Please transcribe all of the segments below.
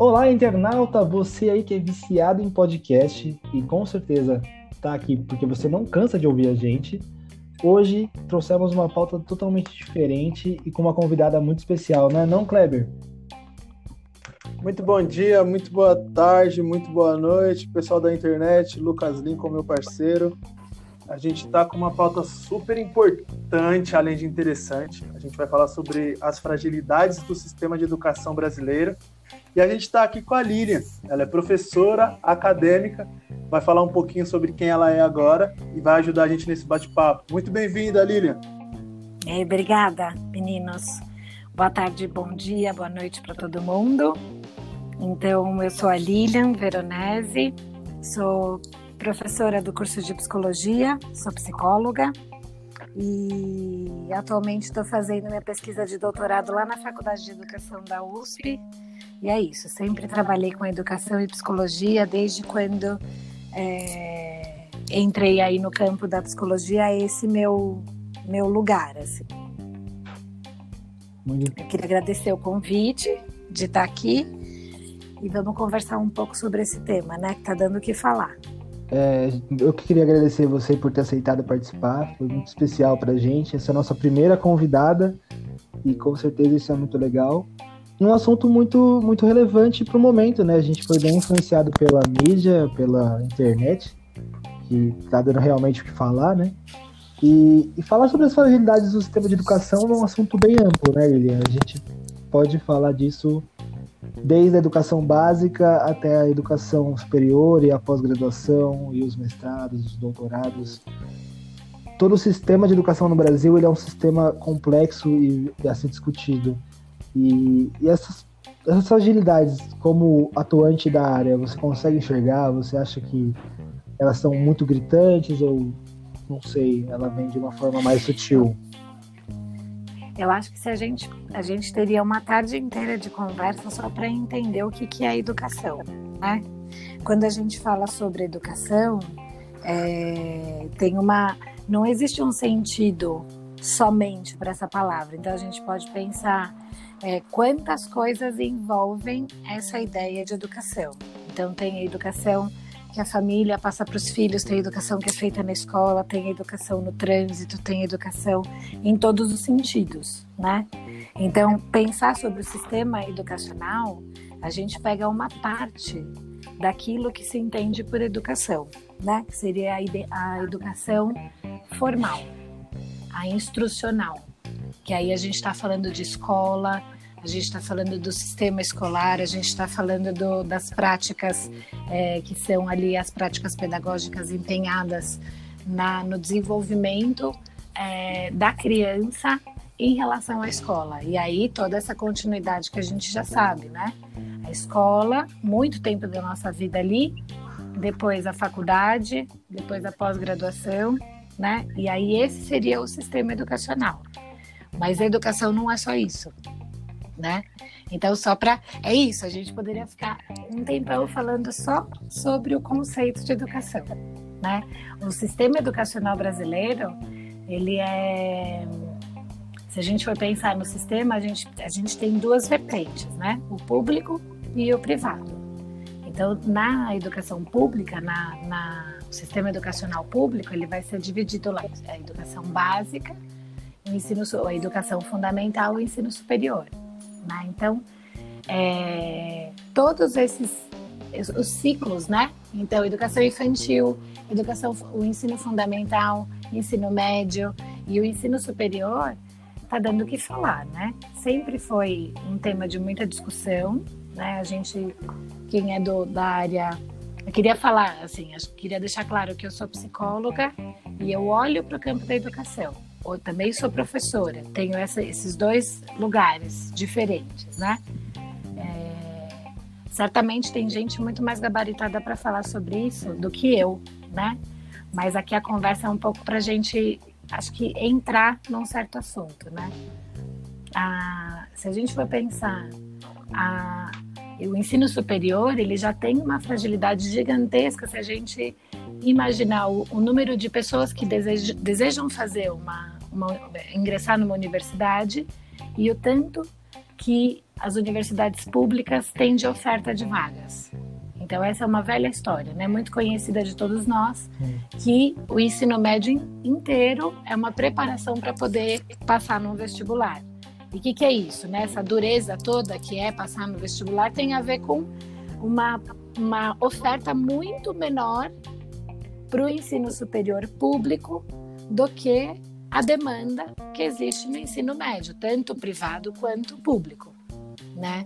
Olá, internauta, você aí que é viciado em podcast e com certeza está aqui porque você não cansa de ouvir a gente. Hoje trouxemos uma pauta totalmente diferente e com uma convidada muito especial, né, não, Kleber? Muito bom dia, muito boa tarde, muito boa noite, pessoal da internet, Lucas Lincoln, meu parceiro. A gente está com uma pauta super importante, além de interessante. A gente vai falar sobre as fragilidades do sistema de educação brasileiro e a gente está aqui com a Lilian. Ela é professora acadêmica, vai falar um pouquinho sobre quem ela é agora e vai ajudar a gente nesse bate-papo. Muito bem-vinda, Lilian. É, obrigada, meninos. Boa tarde, bom dia, boa noite para todo mundo. Então, eu sou a Lilian Veronese, sou professora do curso de psicologia, sou psicóloga e atualmente estou fazendo minha pesquisa de doutorado lá na Faculdade de Educação da USP e é isso, sempre trabalhei com educação e psicologia desde quando é, entrei aí no campo da psicologia, é esse meu meu lugar, assim. Eu queria agradecer o convite de estar aqui e vamos conversar um pouco sobre esse tema, né, que tá dando o que falar. É, eu queria agradecer você por ter aceitado participar, foi muito especial pra gente, essa é a nossa primeira convidada e com certeza isso é muito legal um assunto muito, muito relevante para o momento, né? A gente foi bem influenciado pela mídia, pela internet, que está dando realmente o que falar, né? E, e, falar sobre as fragilidades do sistema de educação é um assunto bem amplo, né, Lilian? A gente pode falar disso desde a educação básica até a educação superior e a pós-graduação e os mestrados, os doutorados. Todo o sistema de educação no Brasil ele é um sistema complexo e a ser discutido. E, e essas, essas agilidades, como atuante da área, você consegue enxergar? Você acha que elas são muito gritantes ou não sei, ela vem de uma forma mais sutil? Eu acho que se a gente a gente teria uma tarde inteira de conversa só para entender o que, que é educação, né? Quando a gente fala sobre educação, é, tem uma não existe um sentido somente para essa palavra. Então a gente pode pensar é, quantas coisas envolvem essa ideia de educação. Então, tem a educação que a família passa para os filhos, tem educação que é feita na escola, tem educação no trânsito, tem educação em todos os sentidos, né? Então, pensar sobre o sistema educacional, a gente pega uma parte daquilo que se entende por educação, né? Que seria a, a educação formal, a instrucional que aí a gente está falando de escola, a gente está falando do sistema escolar, a gente está falando do, das práticas é, que são ali as práticas pedagógicas empenhadas na, no desenvolvimento é, da criança em relação à escola. E aí toda essa continuidade que a gente já sabe, né? A escola, muito tempo da nossa vida ali, depois a faculdade, depois a pós-graduação, né? E aí esse seria o sistema educacional. Mas a educação não é só isso, né? Então, só para. É isso, a gente poderia ficar um tempão falando só sobre o conceito de educação, né? O sistema educacional brasileiro, ele é. Se a gente for pensar no sistema, a gente, a gente tem duas vertentes, né? O público e o privado. Então, na educação pública, na, na o sistema educacional público, ele vai ser dividido lá, a educação básica ensino, a educação fundamental e ensino superior. Né? Então, é, todos esses os ciclos, né? Então, educação infantil, educação, o ensino fundamental, ensino médio e o ensino superior está dando o que falar, né? Sempre foi um tema de muita discussão, né? A gente, quem é do, da área, eu queria falar, assim, eu queria deixar claro que eu sou psicóloga e eu olho para o campo da educação ou também sou professora, tenho essa, esses dois lugares diferentes, né? É, certamente tem gente muito mais gabaritada para falar sobre isso do que eu, né? Mas aqui a conversa é um pouco para a gente, acho que entrar num certo assunto, né? Ah, se a gente for pensar, a, o ensino superior ele já tem uma fragilidade gigantesca se a gente imaginar o, o número de pessoas que desejam, desejam fazer uma, uma, ingressar numa universidade e o tanto que as universidades públicas têm de oferta de vagas. Então essa é uma velha história, né? Muito conhecida de todos nós, que o ensino médio inteiro é uma preparação para poder passar no vestibular. E o que, que, é isso, né? Essa dureza toda que é passar no vestibular tem a ver com uma, uma oferta muito menor para o ensino superior público do que a demanda que existe no ensino médio, tanto privado quanto público, né?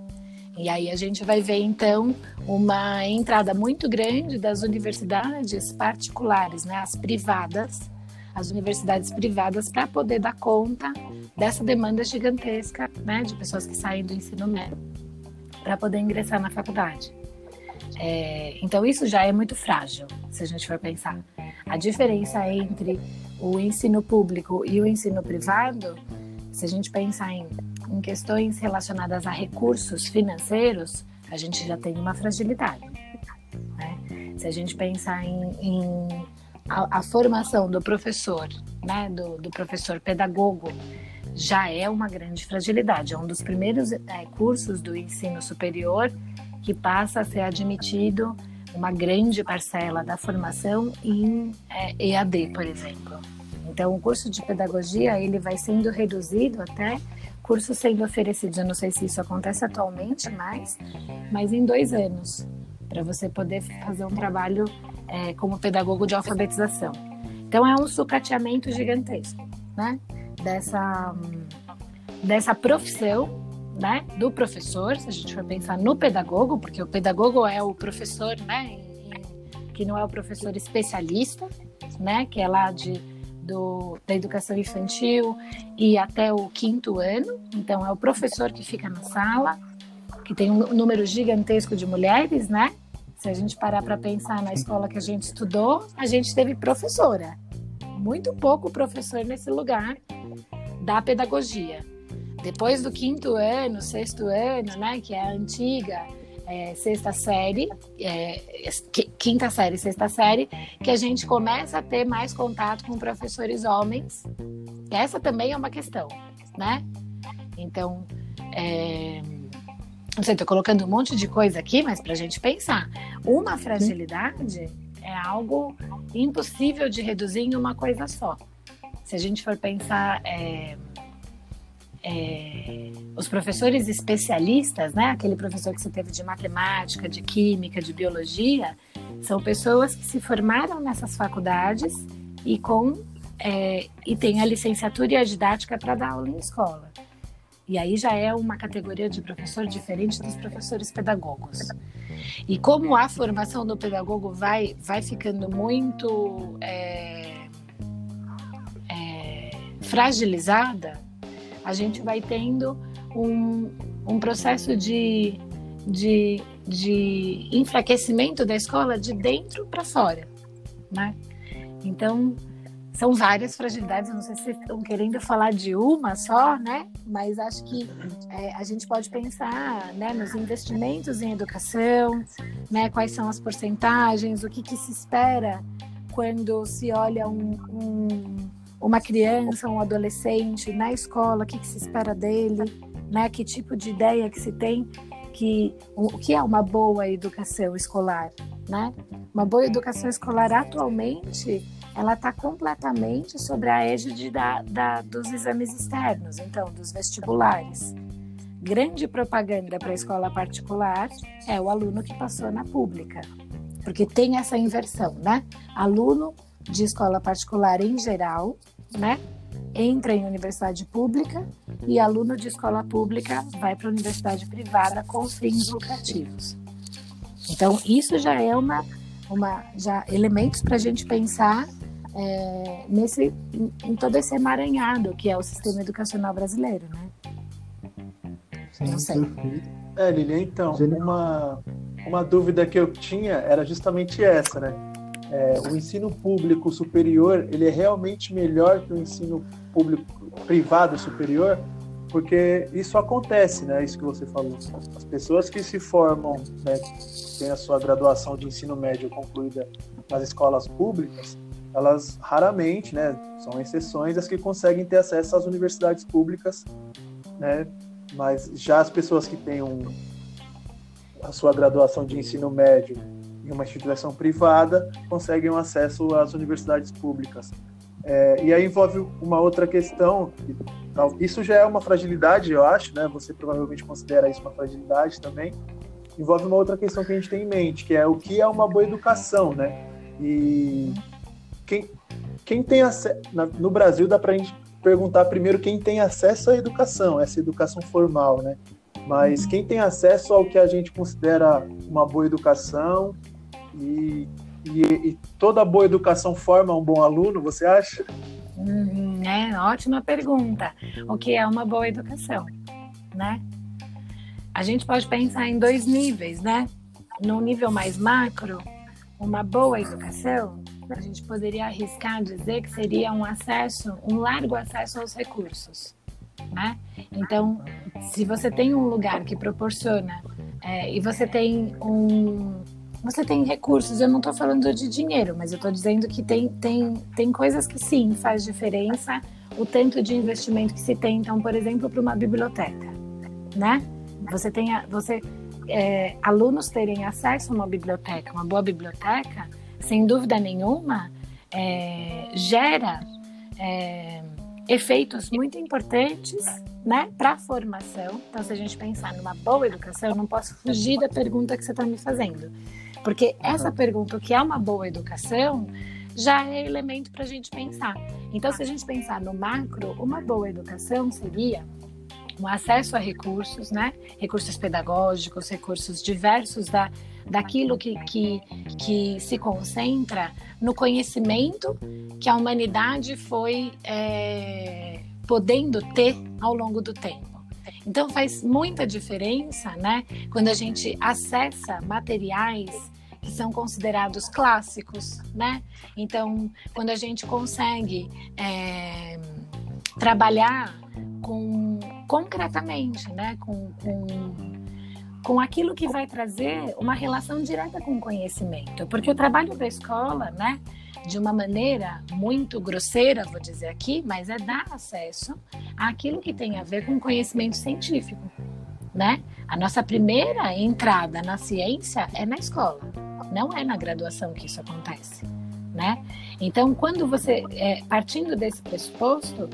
E aí a gente vai ver então uma entrada muito grande das universidades particulares, né, as privadas, as universidades privadas para poder dar conta dessa demanda gigantesca, né, de pessoas que saem do ensino médio para poder ingressar na faculdade. É, então isso já é muito frágil, se a gente for pensar. A diferença entre o ensino público e o ensino privado, se a gente pensar em, em questões relacionadas a recursos financeiros, a gente já tem uma fragilidade. Né? Se a gente pensar em, em a, a, formação do professor, né, do, do, professor pedagogo, já é uma grande fragilidade. É um dos primeiros é, cursos do ensino superior que passa a ser admitido uma grande parcela da formação em é, EAD, por exemplo. Então, o curso de pedagogia ele vai sendo reduzido até cursos sendo oferecidos. Eu não sei se isso acontece atualmente mais, mas em dois anos, para você poder fazer um trabalho é, como pedagogo de alfabetização. Então, é um sucateamento gigantesco, né? Dessa dessa profissão né, do professor, se a gente for pensar no pedagogo, porque o pedagogo é o professor, né, que não é o professor especialista, né, que é lá de, do, da educação infantil e até o quinto ano. Então, é o professor que fica na sala, que tem um número gigantesco de mulheres, né? Se a gente parar para pensar na escola que a gente estudou, a gente teve professora. Muito pouco professor nesse lugar da pedagogia. Depois do quinto ano, sexto ano, né, que é a antiga é, sexta série, é, quinta série, sexta série, que a gente começa a ter mais contato com professores homens. Essa também é uma questão, né? Então, é, não sei, estou colocando um monte de coisa aqui, mas para a gente pensar, uma fragilidade é algo impossível de reduzir em uma coisa só. Se a gente for pensar é, é, os professores especialistas, né, aquele professor que você teve de matemática, de química, de biologia, são pessoas que se formaram nessas faculdades e com é, e tem a licenciatura e a didática para dar aula em escola. E aí já é uma categoria de professor diferente dos professores pedagogos. E como a formação do pedagogo vai, vai ficando muito é, é, fragilizada, a gente vai tendo um, um processo de, de, de enfraquecimento da escola de dentro para fora, né? Então, são várias fragilidades, eu não sei se vocês estão querendo falar de uma só, né? Mas acho que é, a gente pode pensar né, nos investimentos em educação, né? Quais são as porcentagens, o que, que se espera quando se olha um, um uma criança, um adolescente na escola, o que, que se espera dele, né? Que tipo de ideia que se tem que o que é uma boa educação escolar, né? Uma boa educação escolar atualmente ela está completamente sobre a égide da, da, dos exames externos, então dos vestibulares. Grande propaganda para a escola particular é o aluno que passou na pública, porque tem essa inversão, né? Aluno de escola particular em geral né? Entra em universidade pública e aluno de escola pública vai para a universidade privada com fins lucrativos. Então, isso já é uma, uma já elementos para a gente pensar é, nesse, em, em, todo esse emaranhado que é o sistema educacional brasileiro, né? Sim, Não sei. É, Lilian, então, uma, uma dúvida que eu tinha era justamente essa, né? É, o ensino público superior ele é realmente melhor que o ensino público privado superior, porque isso acontece, né? Isso que você falou. As pessoas que se formam, né, têm a sua graduação de ensino médio concluída nas escolas públicas, elas raramente, né, são exceções as que conseguem ter acesso às universidades públicas, né, mas já as pessoas que têm um, a sua graduação de ensino médio em uma instituição privada conseguem um acesso às universidades públicas. É, e aí envolve uma outra questão, isso já é uma fragilidade, eu acho, né? Você provavelmente considera isso uma fragilidade também. Envolve uma outra questão que a gente tem em mente, que é o que é uma boa educação, né? E quem, quem tem acesso. No Brasil dá para a gente perguntar primeiro quem tem acesso à educação, essa educação formal, né? Mas quem tem acesso ao que a gente considera uma boa educação e, e, e toda boa educação forma um bom aluno, você acha? Uhum, é ótima pergunta. O que é uma boa educação, né? A gente pode pensar em dois níveis, né? No nível mais macro, uma boa educação, a gente poderia arriscar dizer que seria um acesso, um largo acesso aos recursos, né? Então, se você tem um lugar que proporciona é, e você tem um você tem recursos, eu não estou falando de dinheiro, mas eu estou dizendo que tem, tem, tem coisas que sim faz diferença o tanto de investimento que se tem, então, por exemplo, para uma biblioteca, né? Você tem, você, é, alunos terem acesso a uma biblioteca, uma boa biblioteca, sem dúvida nenhuma, é, gera é, efeitos muito importantes né, para a formação. Então, se a gente pensar numa boa educação, eu não posso fugir da pergunta que você está me fazendo. Porque essa pergunta, o que é uma boa educação, já é elemento para a gente pensar. Então, se a gente pensar no macro, uma boa educação seria um acesso a recursos, né? Recursos pedagógicos, recursos diversos da, daquilo que, que, que se concentra no conhecimento que a humanidade foi é, podendo ter ao longo do tempo. Então faz muita diferença, né? Quando a gente acessa materiais que são considerados clássicos, né? Então, quando a gente consegue é, trabalhar com concretamente, né? Com, com, com aquilo que vai trazer uma relação direta com o conhecimento, porque o trabalho da escola, né? De uma maneira muito grosseira, vou dizer aqui, mas é dar acesso àquilo que tem a ver com conhecimento científico, né? A nossa primeira entrada na ciência é na escola, não é na graduação que isso acontece, né? Então, quando você, é, partindo desse pressuposto,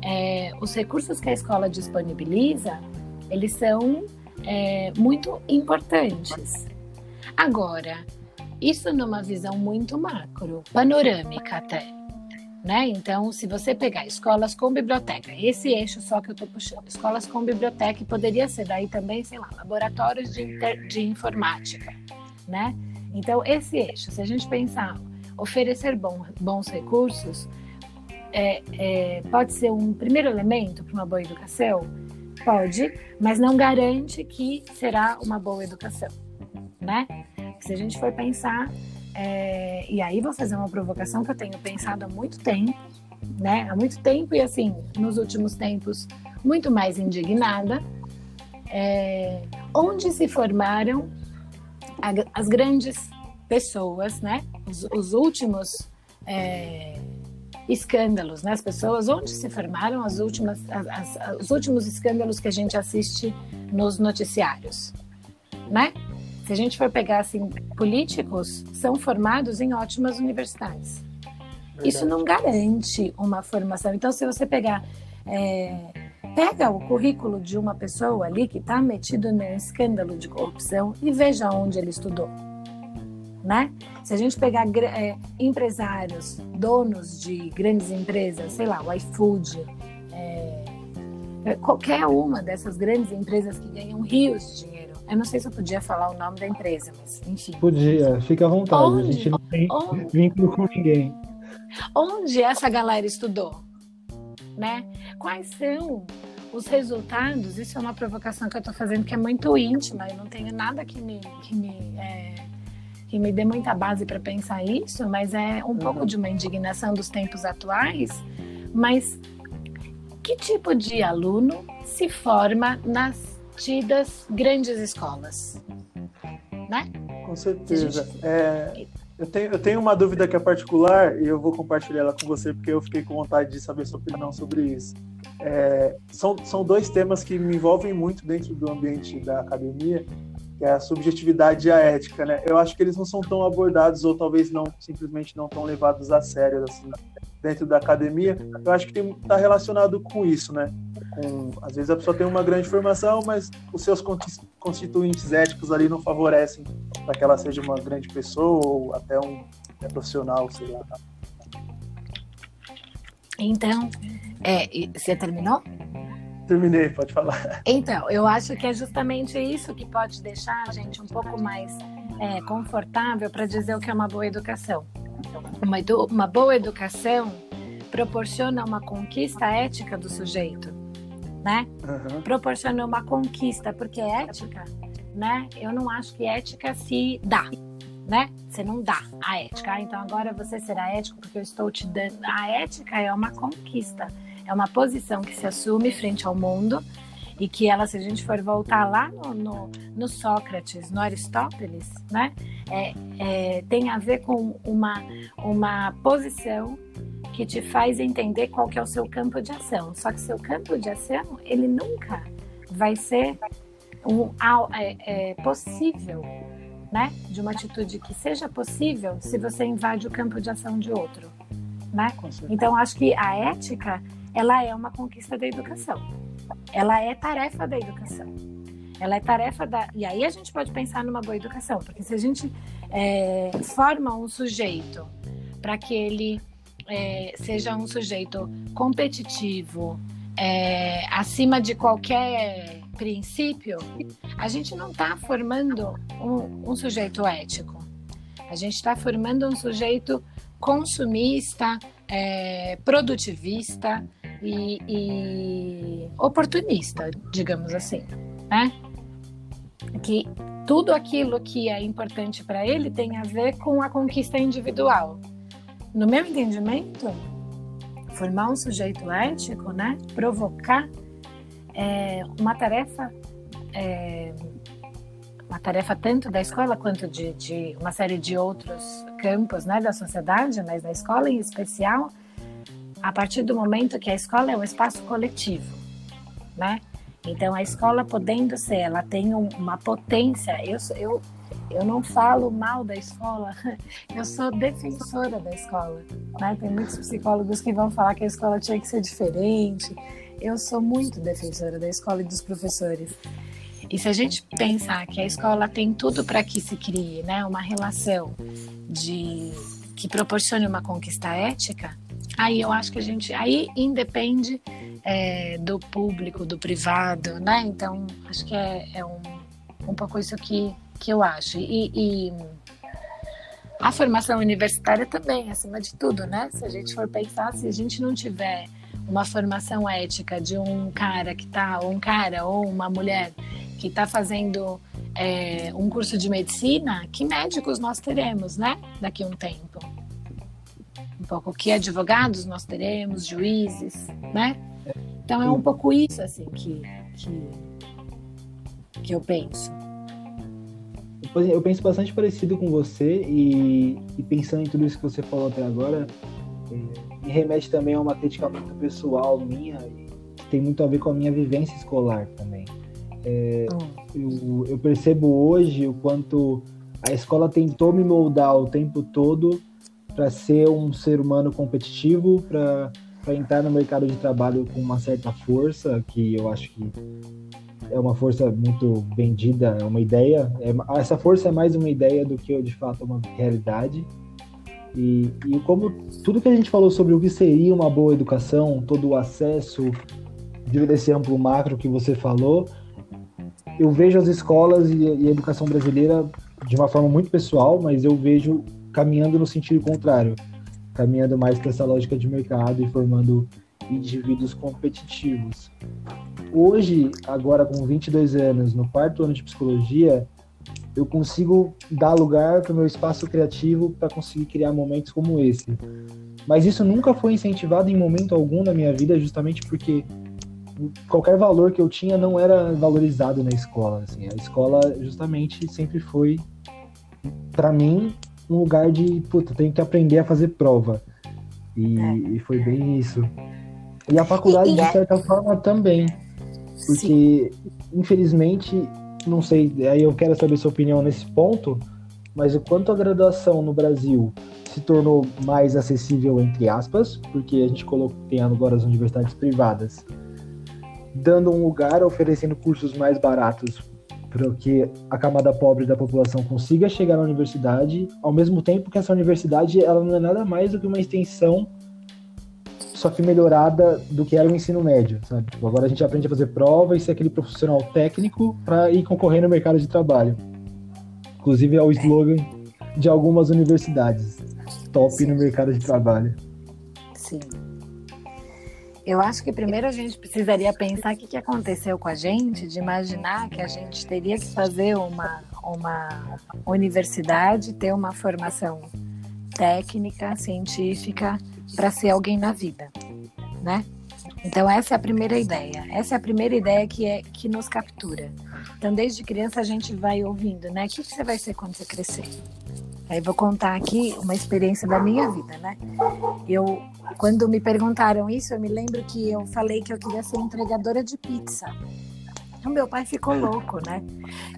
é, os recursos que a escola disponibiliza, eles são é, muito importantes. Agora, isso numa visão muito macro, panorâmica até. Né? Então, se você pegar escolas com biblioteca, esse eixo só que eu estou puxando, escolas com biblioteca, poderia ser daí também, sei lá, laboratórios de, inter, de informática, né? Então, esse eixo, se a gente pensar oferecer bom, bons recursos, é, é, pode ser um primeiro elemento para uma boa educação? Pode, mas não garante que será uma boa educação, né? Se a gente for pensar, é, e aí vou fazer uma provocação que eu tenho pensado há muito tempo, né? Há muito tempo e assim, nos últimos tempos, muito mais indignada. É, onde se formaram as grandes pessoas, né? Os, os últimos é, escândalos, né? As pessoas onde se formaram as últimas, as, as, os últimos escândalos que a gente assiste nos noticiários, né? Se a gente for pegar assim, políticos são formados em ótimas universidades. Verdade. Isso não garante uma formação. Então, se você pegar é, pega o currículo de uma pessoa ali que está metido num escândalo de corrupção e veja onde ele estudou né? Se a gente pegar é, empresários, donos de grandes empresas, sei lá, o iFood, é, é, qualquer uma dessas grandes empresas que ganham rios de dinheiro. Eu não sei se eu podia falar o nome da empresa, mas enfim. Podia, fica à vontade, onde, a gente não tem onde, vínculo com ninguém. Onde essa galera estudou? Né? Quais são os resultados? Isso é uma provocação que eu estou fazendo que é muito íntima, eu não tenho nada que me, que me é, que me dê muita base para pensar isso, mas é um uhum. pouco de uma indignação dos tempos atuais. Mas que tipo de aluno se forma nas tidas grandes escolas? Né? Com certeza. Gente... É, Eu tenho, eu tenho uma dúvida que é particular e eu vou compartilhar ela com você porque eu fiquei com vontade de saber sua opinião sobre isso. É, são, são dois temas que me envolvem muito dentro do ambiente da academia, que é a subjetividade e a ética, né? Eu acho que eles não são tão abordados ou talvez não simplesmente não tão levados a sério assim dentro da academia. Eu acho que está relacionado com isso, né? Com, às vezes a pessoa tem uma grande formação, mas os seus constituintes éticos ali não favorecem para que ela seja uma grande pessoa ou até um profissional, sei lá. Então, é, você terminou? Terminei, pode falar. Então, eu acho que é justamente isso que pode deixar a gente um pouco mais é, confortável para dizer o que é uma boa educação. Uma, edu uma boa educação proporciona uma conquista ética do sujeito, né? Uhum. Proporciona uma conquista, porque ética, né? Eu não acho que ética se dá, né? Você não dá a ética. Ah, então agora você será ético porque eu estou te dando. A ética é uma conquista, é uma posição que se assume frente ao mundo e que ela, se a gente for voltar lá no, no, no Sócrates, no Aristóteles, né, é, é, tem a ver com uma, uma posição que te faz entender qual que é o seu campo de ação. Só que seu campo de ação, ele nunca vai ser um, é, é possível né? De uma atitude que seja possível se você invade o campo de ação de outro, né? Então acho que a ética ela é uma conquista da educação. Ela é tarefa da educação. Ela é tarefa da. E aí a gente pode pensar numa boa educação, porque se a gente é, forma um sujeito para que ele é, seja um sujeito competitivo, é, acima de qualquer princípio, a gente não está formando um, um, sujeito ético. A gente está formando um sujeito consumista, é, produtivista e, e, oportunista, digamos assim, né? Que tudo aquilo que é importante para ele tem a ver com a conquista individual. No meu entendimento, formar um sujeito ético, né? Provocar é uma tarefa, é, uma tarefa tanto da escola quanto de, de, uma série de outros campos né, da sociedade, mas da escola em especial, a partir do momento que a escola é um espaço coletivo, né? Então a escola podendo ser, ela tem uma potência. Eu, eu, eu não falo mal da escola, eu sou defensora da escola. Né? Tem muitos psicólogos que vão falar que a escola tinha que ser diferente, eu sou muito defensora da escola e dos professores. E se a gente pensar que a escola tem tudo para que se crie, né, uma relação de que proporcione uma conquista ética, aí eu acho que a gente aí independe é, do público, do privado, né? Então acho que é, é um, um pouco isso que, que eu acho. E, e a formação universitária também, acima de tudo, né? Se a gente for pensar, se a gente não tiver uma formação ética de um cara que tá, ou um cara ou uma mulher que está fazendo é, um curso de medicina, que médicos nós teremos, né? Daqui a um tempo. Um pouco que advogados nós teremos, juízes, né? Então é um pouco isso assim que, que, que eu penso. Eu penso bastante parecido com você e, e pensando em tudo isso que você falou até agora, é me remete também a uma crítica muito pessoal minha, que tem muito a ver com a minha vivência escolar também. É, eu, eu, percebo hoje o quanto a escola tentou me moldar o tempo todo para ser um ser humano competitivo, para entrar no mercado de trabalho com uma certa força, que eu acho que é uma força muito vendida, é uma ideia. É, essa força é mais uma ideia do que de fato uma realidade. E, e como tudo que a gente falou sobre o que seria uma boa educação, todo o acesso, devido a esse amplo macro que você falou, eu vejo as escolas e, e a educação brasileira de uma forma muito pessoal, mas eu vejo caminhando no sentido contrário, caminhando mais para essa lógica de mercado e formando indivíduos competitivos. Hoje, agora com 22 anos, no quarto ano de psicologia, eu consigo dar lugar para o meu espaço criativo para conseguir criar momentos como esse. Mas isso nunca foi incentivado em momento algum na minha vida, justamente porque qualquer valor que eu tinha não era valorizado na escola. Assim. A escola justamente sempre foi, para mim, um lugar de, puta, tenho que aprender a fazer prova. E, é. e foi bem isso. E a faculdade, e, e de é certa é... forma, também. Porque, Sim. infelizmente, não sei, aí eu quero saber sua opinião nesse ponto, mas o quanto a graduação no Brasil se tornou mais acessível, entre aspas, porque a gente colocou, tem agora as universidades privadas, dando um lugar, oferecendo cursos mais baratos para que a camada pobre da população consiga chegar na universidade, ao mesmo tempo que essa universidade ela não é nada mais do que uma extensão só que melhorada do que era o ensino médio, sabe? Tipo, agora a gente aprende a fazer prova e ser aquele profissional técnico para ir concorrer no mercado de trabalho. Inclusive é o slogan de algumas universidades. Top Sim. no mercado de trabalho. Sim. Eu acho que primeiro a gente precisaria pensar o que, que aconteceu com a gente, de imaginar que a gente teria que fazer uma, uma universidade, ter uma formação técnica, científica, para ser alguém na vida, né? Então essa é a primeira ideia. Essa é a primeira ideia que é que nos captura. Então desde criança a gente vai ouvindo, né? O que, que você vai ser quando você crescer? Aí vou contar aqui uma experiência da minha vida, né? Eu, quando me perguntaram isso, eu me lembro que eu falei que eu queria ser entregadora de pizza. O meu pai ficou louco, né?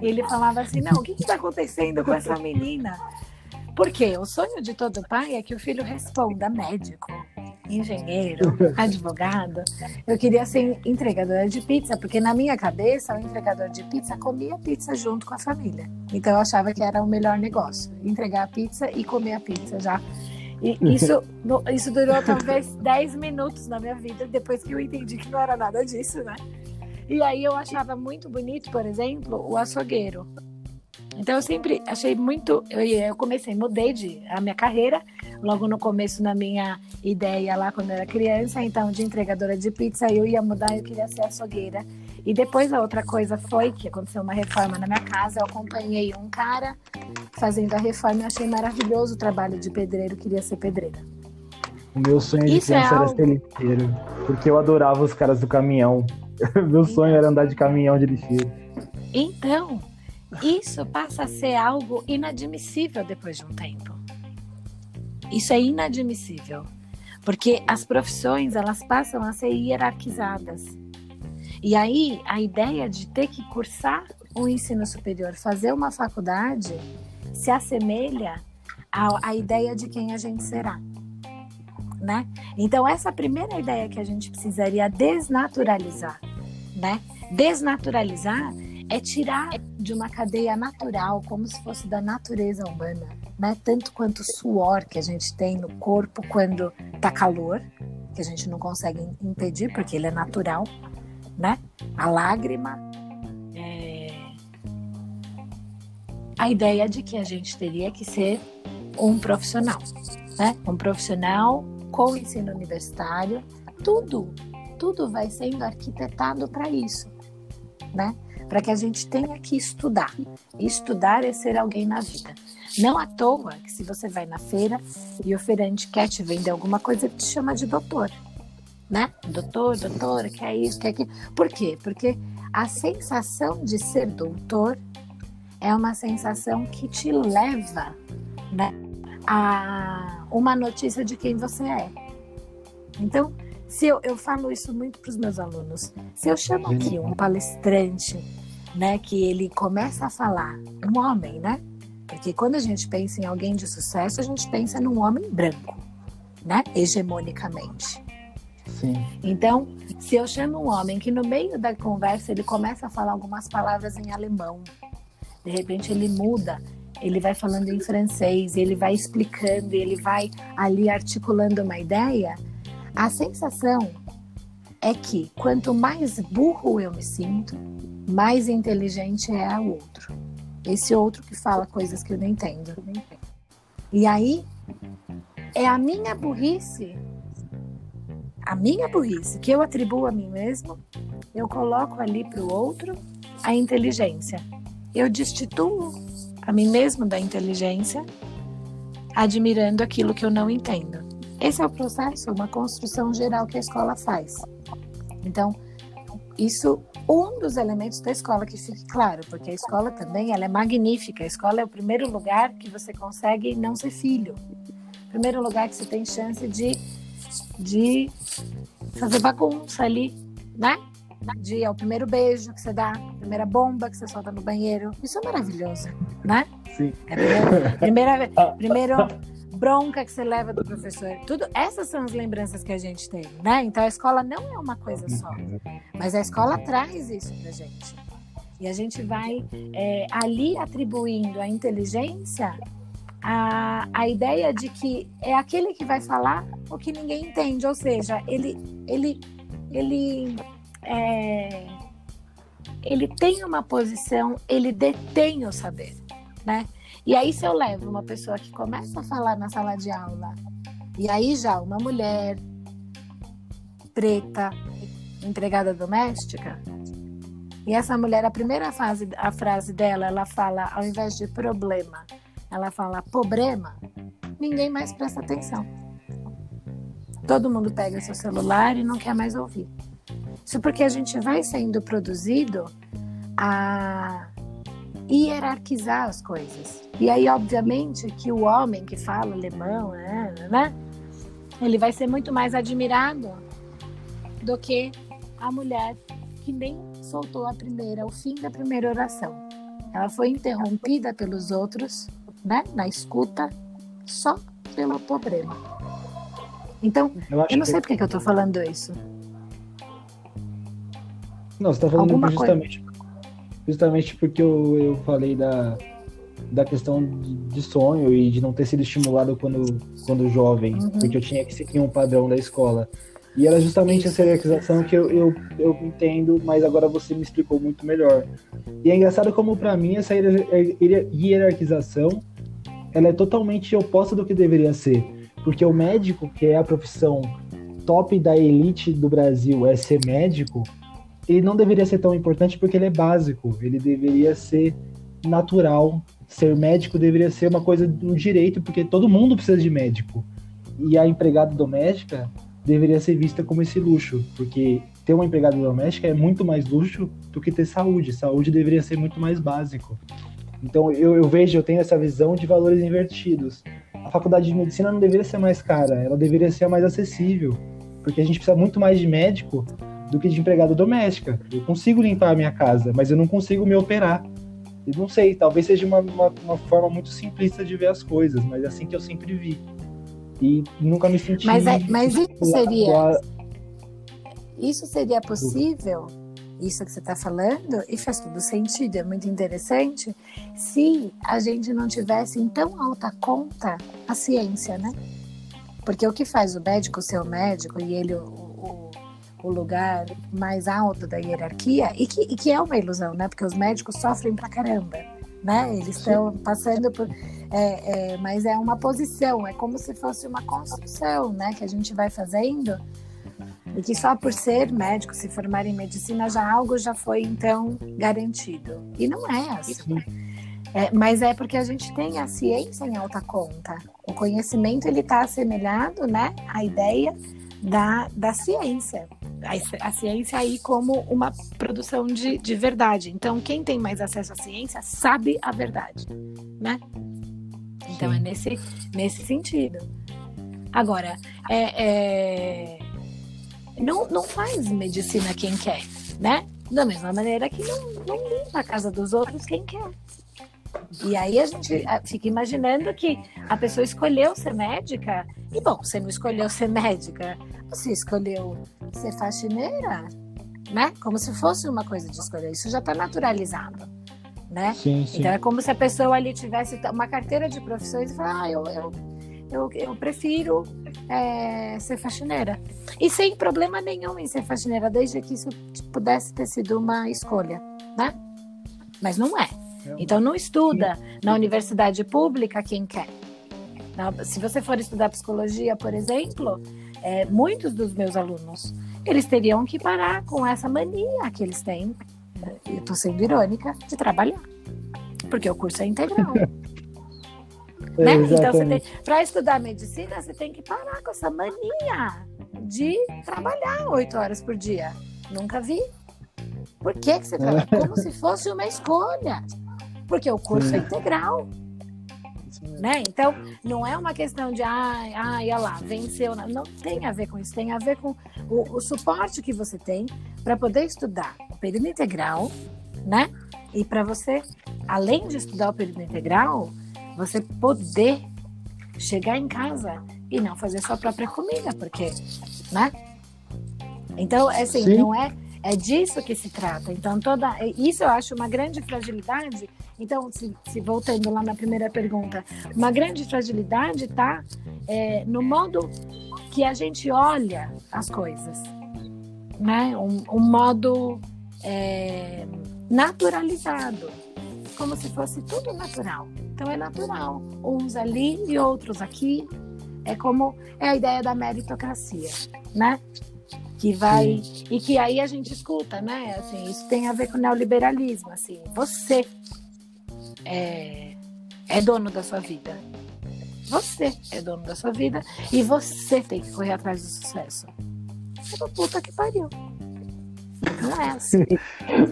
Ele falava assim: não, o que está acontecendo com essa menina? Porque o sonho de todo pai é que o filho responda médico, engenheiro, advogado. Eu queria ser entregadora de pizza, porque na minha cabeça o entregador de pizza comia pizza junto com a família. Então eu achava que era o melhor negócio, entregar a pizza e comer a pizza já. E isso, isso durou talvez 10 minutos na minha vida, depois que eu entendi que não era nada disso, né? E aí eu achava muito bonito, por exemplo, o açougueiro. Então eu sempre achei muito. Eu, eu comecei, mudei de, a minha carreira logo no começo na minha ideia lá quando eu era criança, então de entregadora de pizza eu ia mudar, eu queria ser açougueira. E depois a outra coisa foi que aconteceu uma reforma na minha casa, eu acompanhei um cara fazendo a reforma, eu achei maravilhoso o trabalho de pedreiro, queria ser pedreira. O meu sonho de Isso é criança é era ser lixeiro, porque eu adorava os caras do caminhão. meu sonho era andar de caminhão de lixeiro. Então, isso passa a ser algo inadmissível depois de um tempo. Isso é inadmissível, porque as profissões elas passam a ser hierarquizadas. E aí a ideia de ter que cursar o ensino superior, fazer uma faculdade, se assemelha à, à ideia de quem a gente será. Né? Então essa primeira ideia que a gente precisaria desnaturalizar, né? Desnaturalizar é tirar de uma cadeia natural, como se fosse da natureza humana, né? Tanto quanto o suor que a gente tem no corpo quando tá calor, que a gente não consegue impedir porque ele é natural, né? A lágrima, é... a ideia de que a gente teria que ser um profissional, né? Um profissional com ensino universitário, tudo, tudo vai sendo arquitetado para isso, né? Para que a gente tenha que estudar. Estudar é ser alguém na vida. Não à toa que se você vai na feira e o feirante quer te vender alguma coisa, ele te chama de doutor. Né? Doutor, doutora, quer isso, quer aquilo. Por quê? Porque a sensação de ser doutor é uma sensação que te leva né, a uma notícia de quem você é. Então, se eu, eu falo isso muito para os meus alunos, se eu chamo aqui um palestrante, né, que ele começa a falar, um homem, né? Porque quando a gente pensa em alguém de sucesso, a gente pensa num homem branco, né? Hegemonicamente. Sim. Então, se eu chamo um homem que no meio da conversa ele começa a falar algumas palavras em alemão, de repente ele muda, ele vai falando em francês, ele vai explicando, ele vai ali articulando uma ideia, a sensação é que quanto mais burro eu me sinto, mais inteligente é o outro. Esse outro que fala coisas que eu não entendo. E aí é a minha burrice, a minha burrice que eu atribuo a mim mesmo, eu coloco ali para o outro a inteligência. Eu destituo a mim mesmo da inteligência, admirando aquilo que eu não entendo. Esse é o processo, uma construção geral que a escola faz. Então, isso um dos elementos da escola que fique claro, porque a escola também ela é magnífica. A escola é o primeiro lugar que você consegue não ser filho. Primeiro lugar que você tem chance de, de fazer bagunça ali, né? De é o primeiro beijo que você dá, a primeira bomba que você solta no banheiro. Isso é maravilhoso, né? Sim. É primeira, primeira, primeiro bronca que você leva do professor. Tudo, essas são as lembranças que a gente tem, né? Então a escola não é uma coisa só, mas a escola traz isso pra gente. E a gente vai é, ali atribuindo a inteligência a, a ideia de que é aquele que vai falar o que ninguém entende, ou seja, ele, ele, ele, é, ele tem uma posição, ele detém o saber, né? E aí, se eu levo uma pessoa que começa a falar na sala de aula, e aí já uma mulher preta, empregada doméstica, e essa mulher, a primeira fase, a frase dela, ela fala, ao invés de problema, ela fala problema, ninguém mais presta atenção. Todo mundo pega seu celular e não quer mais ouvir. Isso porque a gente vai sendo produzido a hierarquizar as coisas. E aí, obviamente, que o homem que fala alemão, né, né, ele vai ser muito mais admirado do que a mulher que nem soltou a primeira, o fim da primeira oração. Ela foi interrompida pelos outros, né, na escuta, só pelo problema. Então, eu, eu não sei que... por que eu estou falando isso. Não, você está falando Alguma justamente coisa justamente porque eu, eu falei da, da questão de sonho e de não ter sido estimulado quando, quando jovem, uhum. porque eu tinha que seguir um padrão da escola. E era justamente essa hierarquização que eu, eu, eu entendo, mas agora você me explicou muito melhor. E é engraçado como, para mim, essa hierarquização ela é totalmente oposta do que deveria ser. Porque o médico, que é a profissão top da elite do Brasil, é ser médico, ele não deveria ser tão importante porque ele é básico. Ele deveria ser natural. Ser médico deveria ser uma coisa do direito, porque todo mundo precisa de médico. E a empregada doméstica deveria ser vista como esse luxo, porque ter uma empregada doméstica é muito mais luxo do que ter saúde. Saúde deveria ser muito mais básico. Então eu, eu vejo, eu tenho essa visão de valores invertidos. A faculdade de medicina não deveria ser mais cara, ela deveria ser mais acessível, porque a gente precisa muito mais de médico do que de empregada doméstica. Eu consigo limpar a minha casa, mas eu não consigo me operar. E não sei, talvez seja uma, uma, uma, forma muito simplista de ver as coisas, mas é assim que eu sempre vi. E nunca me senti. Mas, é, mas isso seria. Isso seria possível, isso que você está falando, e faz todo sentido, é muito interessante, se a gente não tivesse em tão alta conta a ciência, né? Porque o que faz o médico ser o médico e ele o o lugar mais alto da hierarquia e que, e que é uma ilusão, né? Porque os médicos sofrem pra caramba, né? Eles estão passando por. É, é, mas é uma posição, é como se fosse uma construção, né? Que a gente vai fazendo e que só por ser médico, se formar em medicina, já algo já foi então garantido. E não é assim. É, mas é porque a gente tem a ciência em alta conta. O conhecimento ele está assemelhado, né, à ideia da, da ciência a, a, ciência aí como uma produção de, de verdade. Então, quem tem mais acesso à ciência sabe a verdade, né? Então, Sim. é nesse, nesse sentido. Agora, é, é, não, não faz medicina quem quer, né? Da mesma maneira que não, não limpa a casa dos outros quem quer. E aí a gente fica imaginando que a pessoa escolheu ser médica. E bom, você não escolheu ser médica, você escolheu ser faxineira, né? Como se fosse uma coisa de escolher. Isso já está naturalizado, né? Sim, sim. Então é como se a pessoa ali tivesse uma carteira de profissões e falar, ah, eu, eu, eu, eu prefiro é, ser faxineira. E sem problema nenhum em ser faxineira, desde que isso pudesse ter sido uma escolha, né? Mas não é. Então não estuda na universidade pública quem quer. Se você for estudar psicologia, por exemplo, é, muitos dos meus alunos eles teriam que parar com essa mania que eles têm. Eu estou sendo irônica de trabalhar, porque o curso é integral. né? Então, para estudar medicina, você tem que parar com essa mania de trabalhar oito horas por dia. Nunca vi. Por que, que você trabalha? É. Como se fosse uma escolha. Porque o curso é integral. Né? Então, não é uma questão de, ai, ah, olha lá, venceu. Não, não tem a ver com isso, tem a ver com o, o suporte que você tem para poder estudar o período integral, né? E para você, além de estudar o período integral, você poder chegar em casa e não fazer sua própria comida, porque, né? Então, assim, Sim. não é é disso que se trata. Então, toda isso eu acho uma grande fragilidade. Então, se, se voltando lá na primeira pergunta, uma grande fragilidade está é, no modo que a gente olha as coisas, né? Um, um modo é, naturalizado, como se fosse tudo natural. Então, é natural. Uns ali e outros aqui. É como é a ideia da meritocracia, né? que vai Sim. e que aí a gente escuta, né? Assim, isso tem a ver com o neoliberalismo, assim, você é, é dono da sua vida. Você é dono da sua vida e você tem que correr atrás do sucesso. É puta que pariu. Não é assim.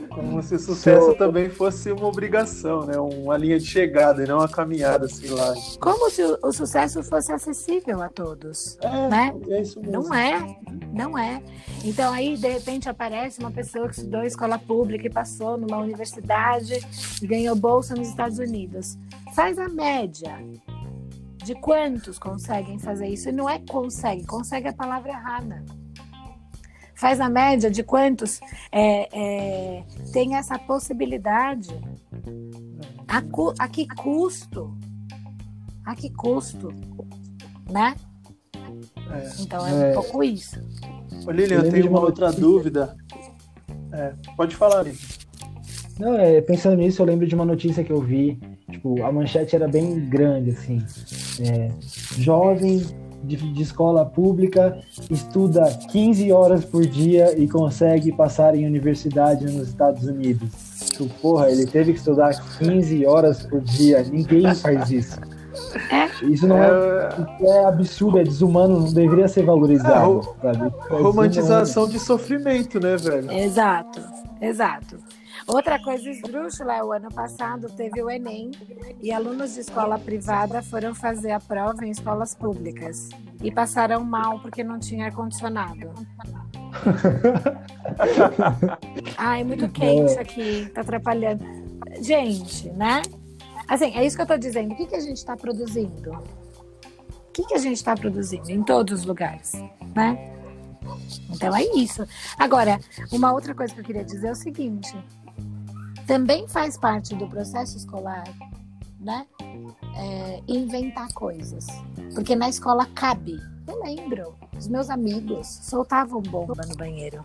Como se sucesso so... também fosse uma obrigação, né? Uma linha de chegada e não uma caminhada assim lá. Como se o, o sucesso fosse acessível a todos, é, né? É isso mesmo. Não é, não é. Então aí de repente aparece uma pessoa que estudou escola pública e passou numa universidade e ganhou bolsa nos Estados Unidos. Faz a média de quantos conseguem fazer isso. E não é consegue, consegue a palavra errada faz a média de quantos é, é, tem essa possibilidade. A, cu, a que custo? A que custo? Né? É, então é, um é. pouco isso. Ô, Lilian, eu tenho uma outra notícia. dúvida. É, pode falar, Lilian. Não, é, pensando nisso, eu lembro de uma notícia que eu vi. Tipo, a manchete era bem grande, assim. É, jovem de, de, escola pública estuda 15 horas por dia e consegue passar em universidade nos Estados Unidos. Tipo, porra, ele teve que estudar 15 horas por dia. Ninguém faz isso. É? Isso não é, é, é absurdo, é desumano, não deveria ser valorizado. É, romantização de sofrimento, né, velho? Exato, exato. Outra coisa esdrúxula, o ano passado teve o Enem e alunos de escola privada foram fazer a prova em escolas públicas e passaram mal porque não tinha ar-condicionado. Ai, é muito quente aqui, tá atrapalhando. Gente, né? Assim, é isso que eu tô dizendo. O que, que a gente está produzindo? O que, que a gente está produzindo em todos os lugares, né? Então é isso. Agora, uma outra coisa que eu queria dizer é o seguinte: também faz parte do processo escolar, né? É, inventar coisas. Porque na escola cabe. Eu lembro, os meus amigos soltavam bomba no banheiro.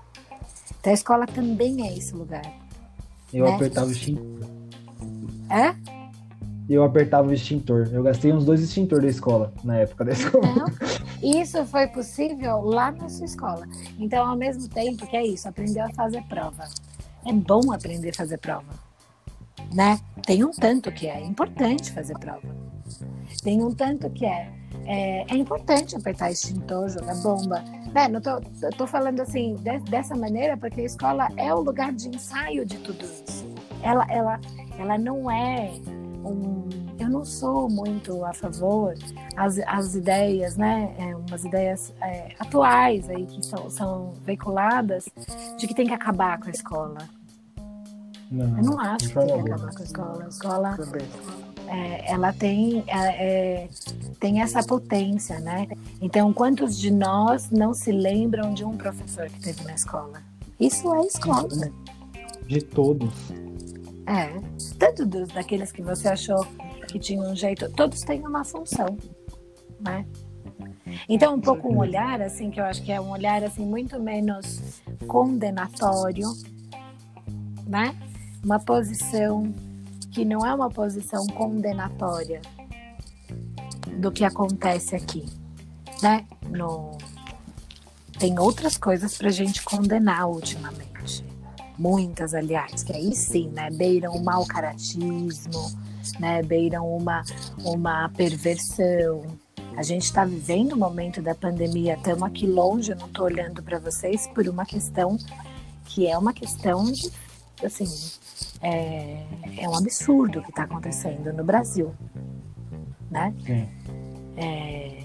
Então a escola também é esse lugar. Eu né? apertava o extintor. É? Eu apertava o extintor. Eu gastei uns dois extintores da escola, na época da escola. Não, isso foi possível lá na sua escola. Então, ao mesmo tempo que é isso, aprendeu a fazer prova é bom aprender a fazer prova, né? Tem um tanto que é importante fazer prova. Tem um tanto que é é, é importante apertar extintor, jogar bomba. Né? Não tô, tô falando assim de, dessa maneira porque a escola é o lugar de ensaio de tudo isso. Ela, ela, ela não é um. Eu não sou muito a favor as, as ideias, né? É, umas ideias é, atuais aí que são, são veiculadas de que tem que acabar com a escola. Não, eu não acho que tem que acabar com a escola. A escola é, ela tem, é, é, tem essa potência, né? Então, quantos de nós não se lembram de um professor que teve na escola? Isso é escola. De todos. É. Tanto dos, daqueles que você achou que tinham um jeito, todos têm uma função, né? Então, um pouco um olhar, assim, que eu acho que é um olhar, assim, muito menos condenatório, né? uma posição que não é uma posição condenatória do que acontece aqui, né? No... Tem outras coisas para a gente condenar ultimamente, muitas, aliás, que aí sim, né? Beiram o mau caratismo, né? Beiram uma, uma perversão. A gente está vivendo o momento da pandemia, estamos aqui longe, eu não estou olhando para vocês por uma questão que é uma questão de assim, é, é um absurdo o que está acontecendo no Brasil, né? É,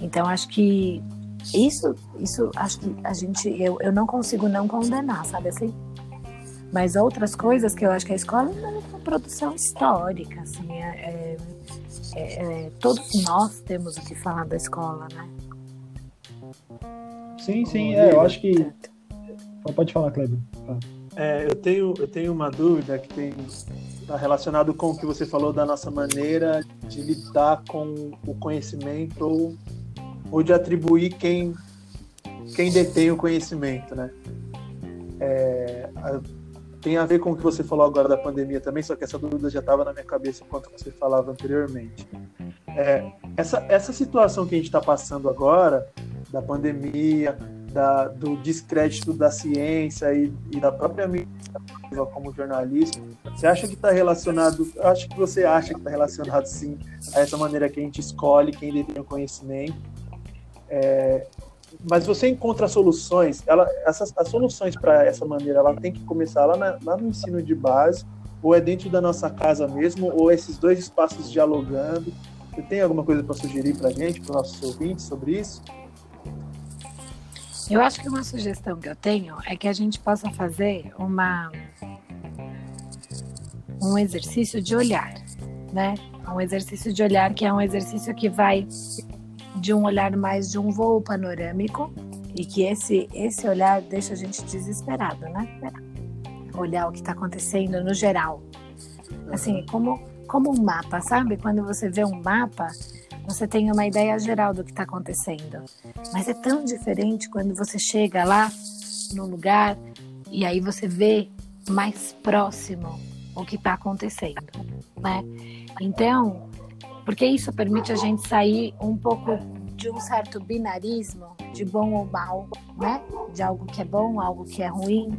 então acho que isso, isso acho que a gente, eu, eu não consigo não condenar, sabe assim? Mas outras coisas que eu acho que a escola é uma produção histórica, assim, é, é, é, todos nós temos o que falar da escola, né? Sim, sim, é, eu acho que. Pode falar, Kleber. É, eu, tenho, eu tenho uma dúvida que tem está relacionado com o que você falou da nossa maneira de lidar com o conhecimento ou, ou de atribuir quem, quem detém o conhecimento, né? É, tem a ver com o que você falou agora da pandemia também, só que essa dúvida já estava na minha cabeça enquanto você falava anteriormente. É, essa, essa situação que a gente está passando agora, da pandemia, da, do descrédito da ciência e, e da própria mídia como jornalista, você acha que está relacionado, acho que você acha que está relacionado sim a essa maneira que a gente escolhe quem detém o conhecimento. É, mas você encontra soluções, ela, essas, as soluções para essa maneira, ela tem que começar lá, na, lá no ensino de base, ou é dentro da nossa casa mesmo, ou esses dois espaços dialogando. Você tem alguma coisa para sugerir para a gente, para os nossos ouvintes sobre isso? Eu acho que uma sugestão que eu tenho é que a gente possa fazer uma um exercício de olhar, né? Um exercício de olhar que é um exercício que vai de um olhar mais de um voo panorâmico e que esse esse olhar deixa a gente desesperado, né? Olhar o que está acontecendo no geral, assim como como um mapa, sabe? Quando você vê um mapa, você tem uma ideia geral do que está acontecendo. Mas é tão diferente quando você chega lá no lugar e aí você vê mais próximo o que está acontecendo, né? Então, porque isso permite a gente sair um pouco de um certo binarismo de bom ou mal, né? De algo que é bom, algo que é ruim,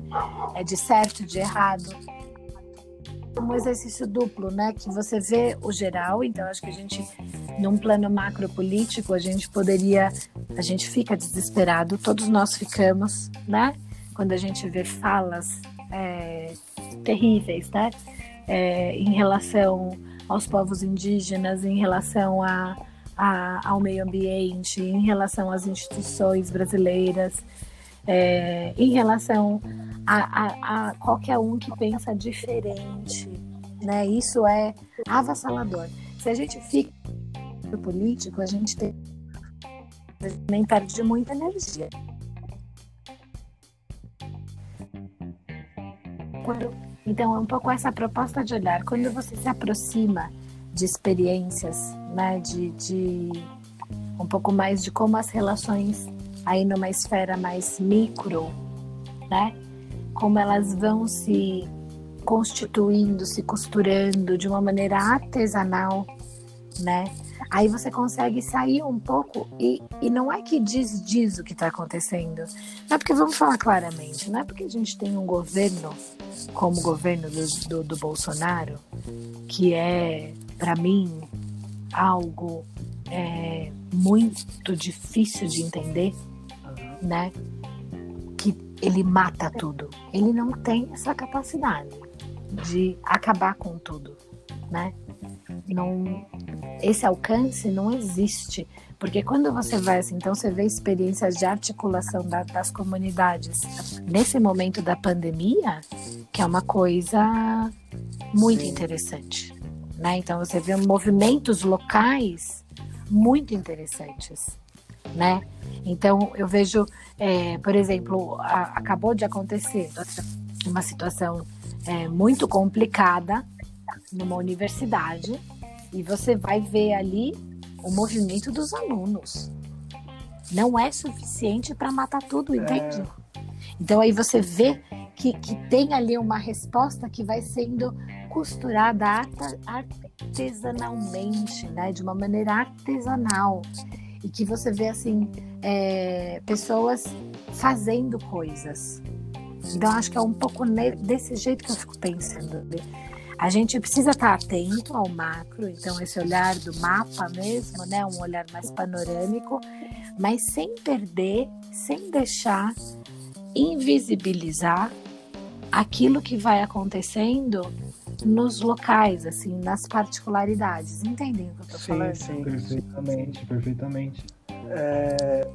é de certo, de errado um exercício duplo, né? Que você vê o geral, então acho que a gente, num plano macro político, a gente poderia, a gente fica desesperado, todos nós ficamos, né? Quando a gente vê falas é, terríveis, né? É, em relação aos povos indígenas, em relação a, a, ao meio ambiente, em relação às instituições brasileiras, é, em relação a, a, a, qualquer um que pensa diferente. Né? Isso é avassalador. Se a gente fica no político, a gente tem nem perde muita energia. Quando, então, é um pouco essa proposta de olhar. Quando você se aproxima de experiências, né, de, de um pouco mais de como as relações aí numa esfera mais micro, né? Como elas vão se constituindo, se costurando de uma maneira artesanal, né? Aí você consegue sair um pouco e, e não é que diz diz o que está acontecendo. Não é porque vamos falar claramente, não é porque a gente tem um governo como o governo do, do, do Bolsonaro, que é, para mim, algo é, muito difícil de entender, né? Que ele mata tudo. Ele não tem essa capacidade de acabar com tudo, né? Não, esse alcance não existe, porque quando você vai assim, então você vê experiências de articulação da, das comunidades nesse momento da pandemia, que é uma coisa muito Sim. interessante, né? Então você vê movimentos locais muito interessantes, né? Então, eu vejo, é, por exemplo, a, acabou de acontecer uma situação é, muito complicada numa universidade e você vai ver ali o movimento dos alunos. Não é suficiente para matar tudo, entende? É. Então aí você vê que, que tem ali uma resposta que vai sendo costurada artesanalmente, né? De uma maneira artesanal e que você vê assim é, pessoas fazendo coisas. Então acho que é um pouco desse jeito que eu fico pensando. A gente precisa estar atento ao macro, então esse olhar do mapa mesmo, né, um olhar mais panorâmico, mas sem perder, sem deixar invisibilizar aquilo que vai acontecendo nos locais, assim, nas particularidades. Entendem o que eu estou falando? Sim, Perfeitamente, perfeitamente. É,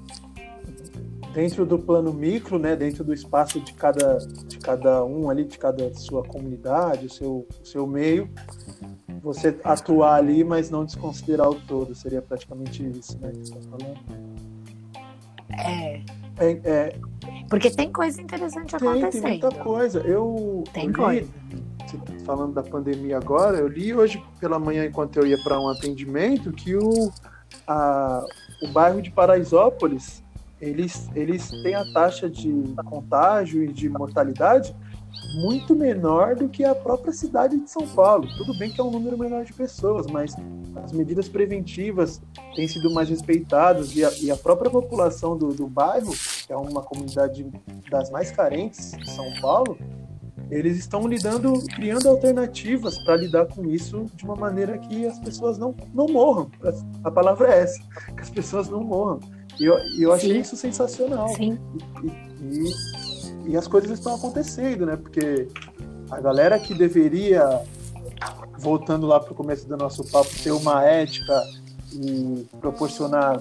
dentro do plano micro, né, dentro do espaço de cada, de cada um ali, de cada sua comunidade, o seu, o seu meio, você atuar ali, mas não desconsiderar o todo, seria praticamente isso, né, que você está falando. É. É, é, Porque tem coisa interessante tem, tem acontecendo. muita coisa. Eu, Tem eu coisa. tá falando da pandemia agora, eu li hoje pela manhã, enquanto eu ia para um atendimento, que o, a, o bairro de Paraisópolis, eles, eles têm a taxa de contágio e de mortalidade muito menor do que a própria cidade de São Paulo. Tudo bem que é um número menor de pessoas, mas as medidas preventivas têm sido mais respeitadas e a, e a própria população do, do bairro, que é uma comunidade das mais carentes de São Paulo, eles estão lidando, criando alternativas para lidar com isso de uma maneira que as pessoas não, não morram. A palavra é essa, que as pessoas não morram. E eu, eu achei Sim. isso sensacional. Sim. E, e, e as coisas estão acontecendo, né? Porque a galera que deveria, voltando lá para o começo do nosso papo, ter uma ética e proporcionar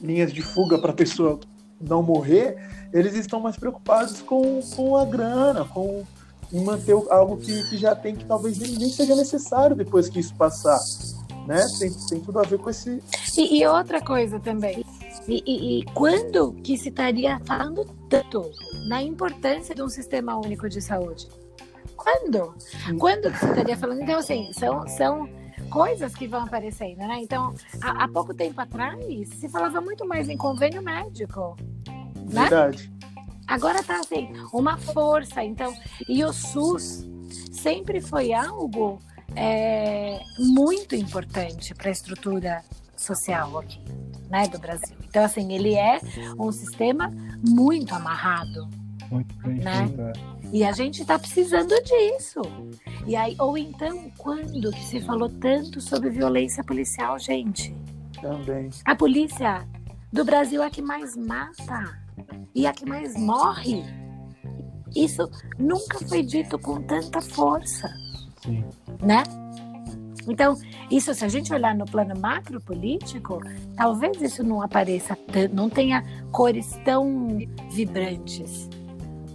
linhas de fuga para a pessoa não morrer, eles estão mais preocupados com, com a grana, com em manter algo que, que já tem, que talvez nem seja necessário depois que isso passar. Né? Tem, tem tudo a ver com esse. E, e outra coisa também. E, e- e quando que se estaria falando tanto na importância de um sistema único de saúde? Quando? Quando que se estaria falando? Então, assim, são, são coisas que vão aparecendo, né? Então, há, há pouco tempo atrás, se falava muito mais em convênio médico, né? Verdade. Agora tá assim, uma força. Então, e o SUS sempre foi algo é, muito importante para a estrutura social aqui, né, do Brasil. Então, assim, ele é um sistema muito amarrado. Muito bem Né? é. E a gente está precisando disso. E aí, ou então, quando que se falou tanto sobre violência policial, gente? Também. A polícia do Brasil é a que mais mata e a que mais morre. Isso nunca foi dito com tanta força, Sim. né? Então, isso se a gente olhar no plano macro político, talvez isso não apareça não tenha cores tão vibrantes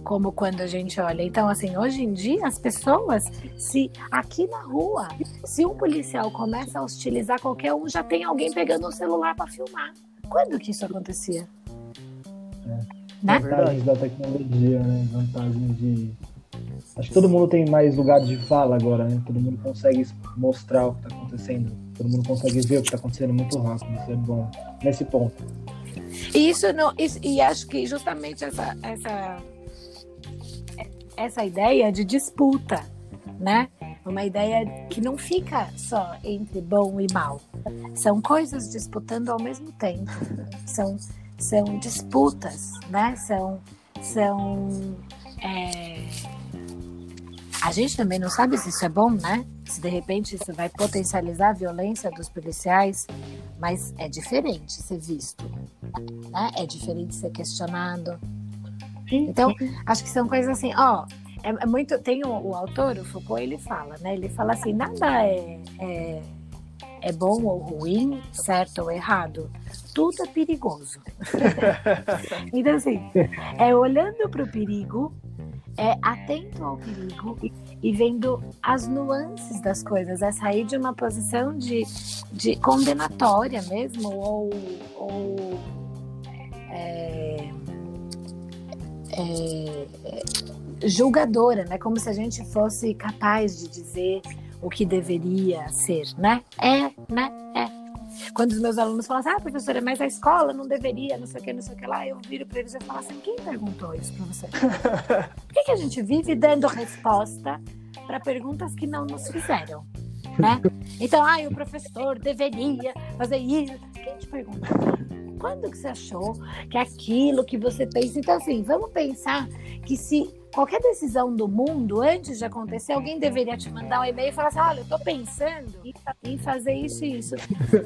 como quando a gente olha. Então, assim, hoje em dia as pessoas, se aqui na rua, se um policial começa a hostilizar qualquer um, já tem alguém pegando o celular para filmar. Quando que isso acontecia? Né? Vantagens da tecnologia, né? Vantagens de. Acho que todo mundo tem mais lugares de fala agora, né? Todo mundo consegue mostrar o que está acontecendo. Todo mundo consegue ver o que está acontecendo muito rápido. Isso é bom. Nesse ponto. E isso não, isso- e acho que justamente essa, essa, essa ideia de disputa, né? Uma ideia que não fica só entre bom e mal. São coisas disputando ao mesmo tempo. São, são disputas, né? São, são é, a gente também não sabe se isso é bom, né? Se de repente isso vai potencializar a violência dos policiais, mas é diferente ser visto, né? É diferente ser questionado. Então, acho que são coisas assim, ó, é, é muito. Tem o, o autor, o Foucault, ele fala, né? Ele fala assim: nada é, é, é bom ou ruim, certo ou errado. Tudo é perigoso. então, assim, é olhando para o perigo, é atento ao perigo e vendo as nuances das coisas, é sair de uma posição de, de condenatória mesmo, ou, ou é, é, é, julgadora, né? Como se a gente fosse capaz de dizer o que deveria ser, né? É, né? É. Quando os meus alunos falam assim, ah, professora, mas a escola não deveria, não sei o que, não sei o que lá, eu viro para eles e falo assim, quem perguntou isso para você? Por que, que a gente vive dando resposta para perguntas que não nos fizeram? Né? Então, ah, o professor deveria fazer isso. Quem te perguntou? Quando que você achou que aquilo que você pensa? Então, assim, vamos pensar que se qualquer decisão do mundo, antes de acontecer, alguém deveria te mandar um e-mail e falar assim: olha, eu tô pensando em fazer isso e isso.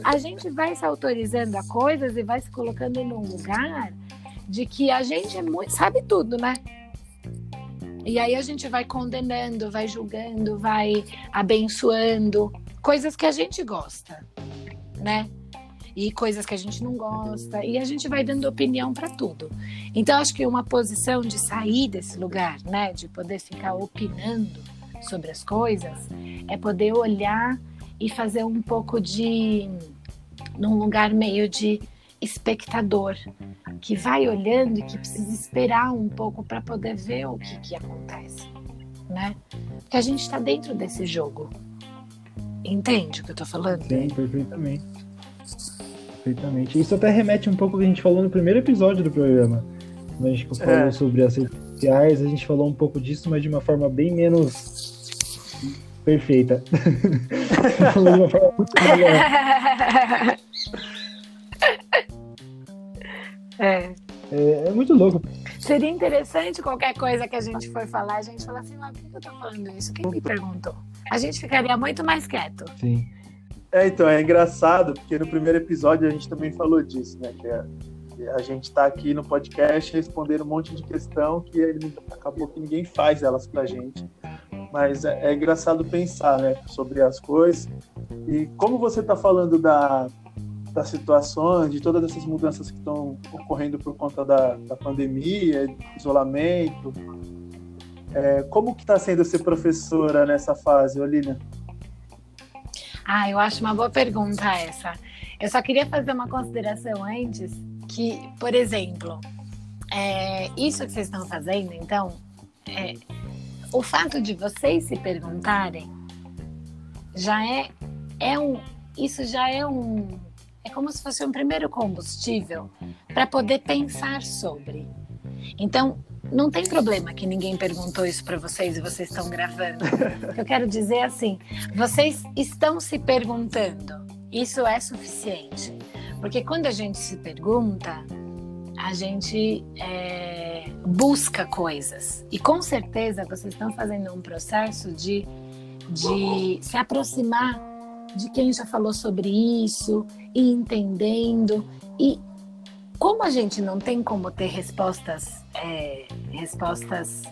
A gente vai se autorizando a coisas e vai se colocando num lugar de que a gente é muito, sabe tudo, né? E aí a gente vai condenando, vai julgando, vai abençoando coisas que a gente gosta, né? E coisas que a gente não gosta, e a gente vai dando opinião para tudo. Então, acho que uma posição de sair desse lugar, né, de poder ficar opinando sobre as coisas, é poder olhar e fazer um pouco de. num lugar meio de espectador, que vai olhando e que precisa esperar um pouco para poder ver o que, que acontece, né? Porque a gente está dentro desse jogo. Entende o que eu tô falando? Sim, perfeitamente. Perfeitamente. Isso até remete um pouco ao que a gente falou no primeiro episódio do programa. Quando a gente falou é. sobre as redes sociais, a gente falou um pouco disso, mas de uma forma bem menos perfeita. falou de uma forma muito melhor. É. é. é. muito louco. Seria interessante qualquer coisa que a gente for falar, a gente falar assim, mas por que eu tô falando isso? Quem me perguntou? A gente ficaria muito mais quieto. Sim. É, então, é engraçado, porque no primeiro episódio a gente também falou disso, né? Que a, que a gente está aqui no podcast respondendo um monte de questão que acabou que ninguém faz elas pra gente. Mas é, é engraçado pensar, né, sobre as coisas. E como você está falando da, das situações, de todas essas mudanças que estão ocorrendo por conta da, da pandemia, isolamento. É, como que está sendo ser professora nessa fase, Olina? Ah, eu acho uma boa pergunta essa. Eu só queria fazer uma consideração antes, que, por exemplo, é, isso que vocês estão fazendo, então, é, o fato de vocês se perguntarem já é, é um, isso já é um, é como se fosse um primeiro combustível para poder pensar sobre. Então, não tem problema que ninguém perguntou isso para vocês e vocês estão gravando. Eu quero dizer assim, vocês estão se perguntando. Isso é suficiente. Porque quando a gente se pergunta, a gente é, busca coisas. E com certeza vocês estão fazendo um processo de, de se aproximar de quem já falou sobre isso e entendendo. E como a gente não tem como ter respostas, é, respostas,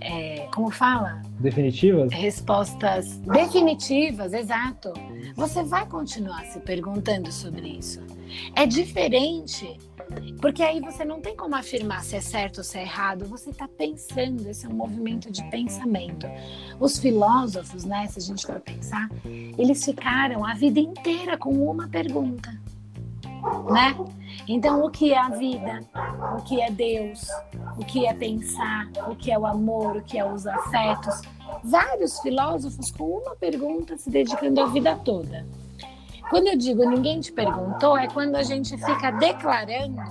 é, como fala? Definitivas? Respostas definitivas, exato. Você vai continuar se perguntando sobre isso. É diferente porque aí você não tem como afirmar se é certo ou se é errado, você está pensando, esse é um movimento de pensamento. Os filósofos, né, se a gente for pensar, eles ficaram a vida inteira com uma pergunta, né? Então, o que é a vida? O que é Deus? O que é pensar? O que é o amor? O que é os afetos? Vários filósofos com uma pergunta se dedicando a vida toda. Quando eu digo ninguém te perguntou, é quando a gente fica declarando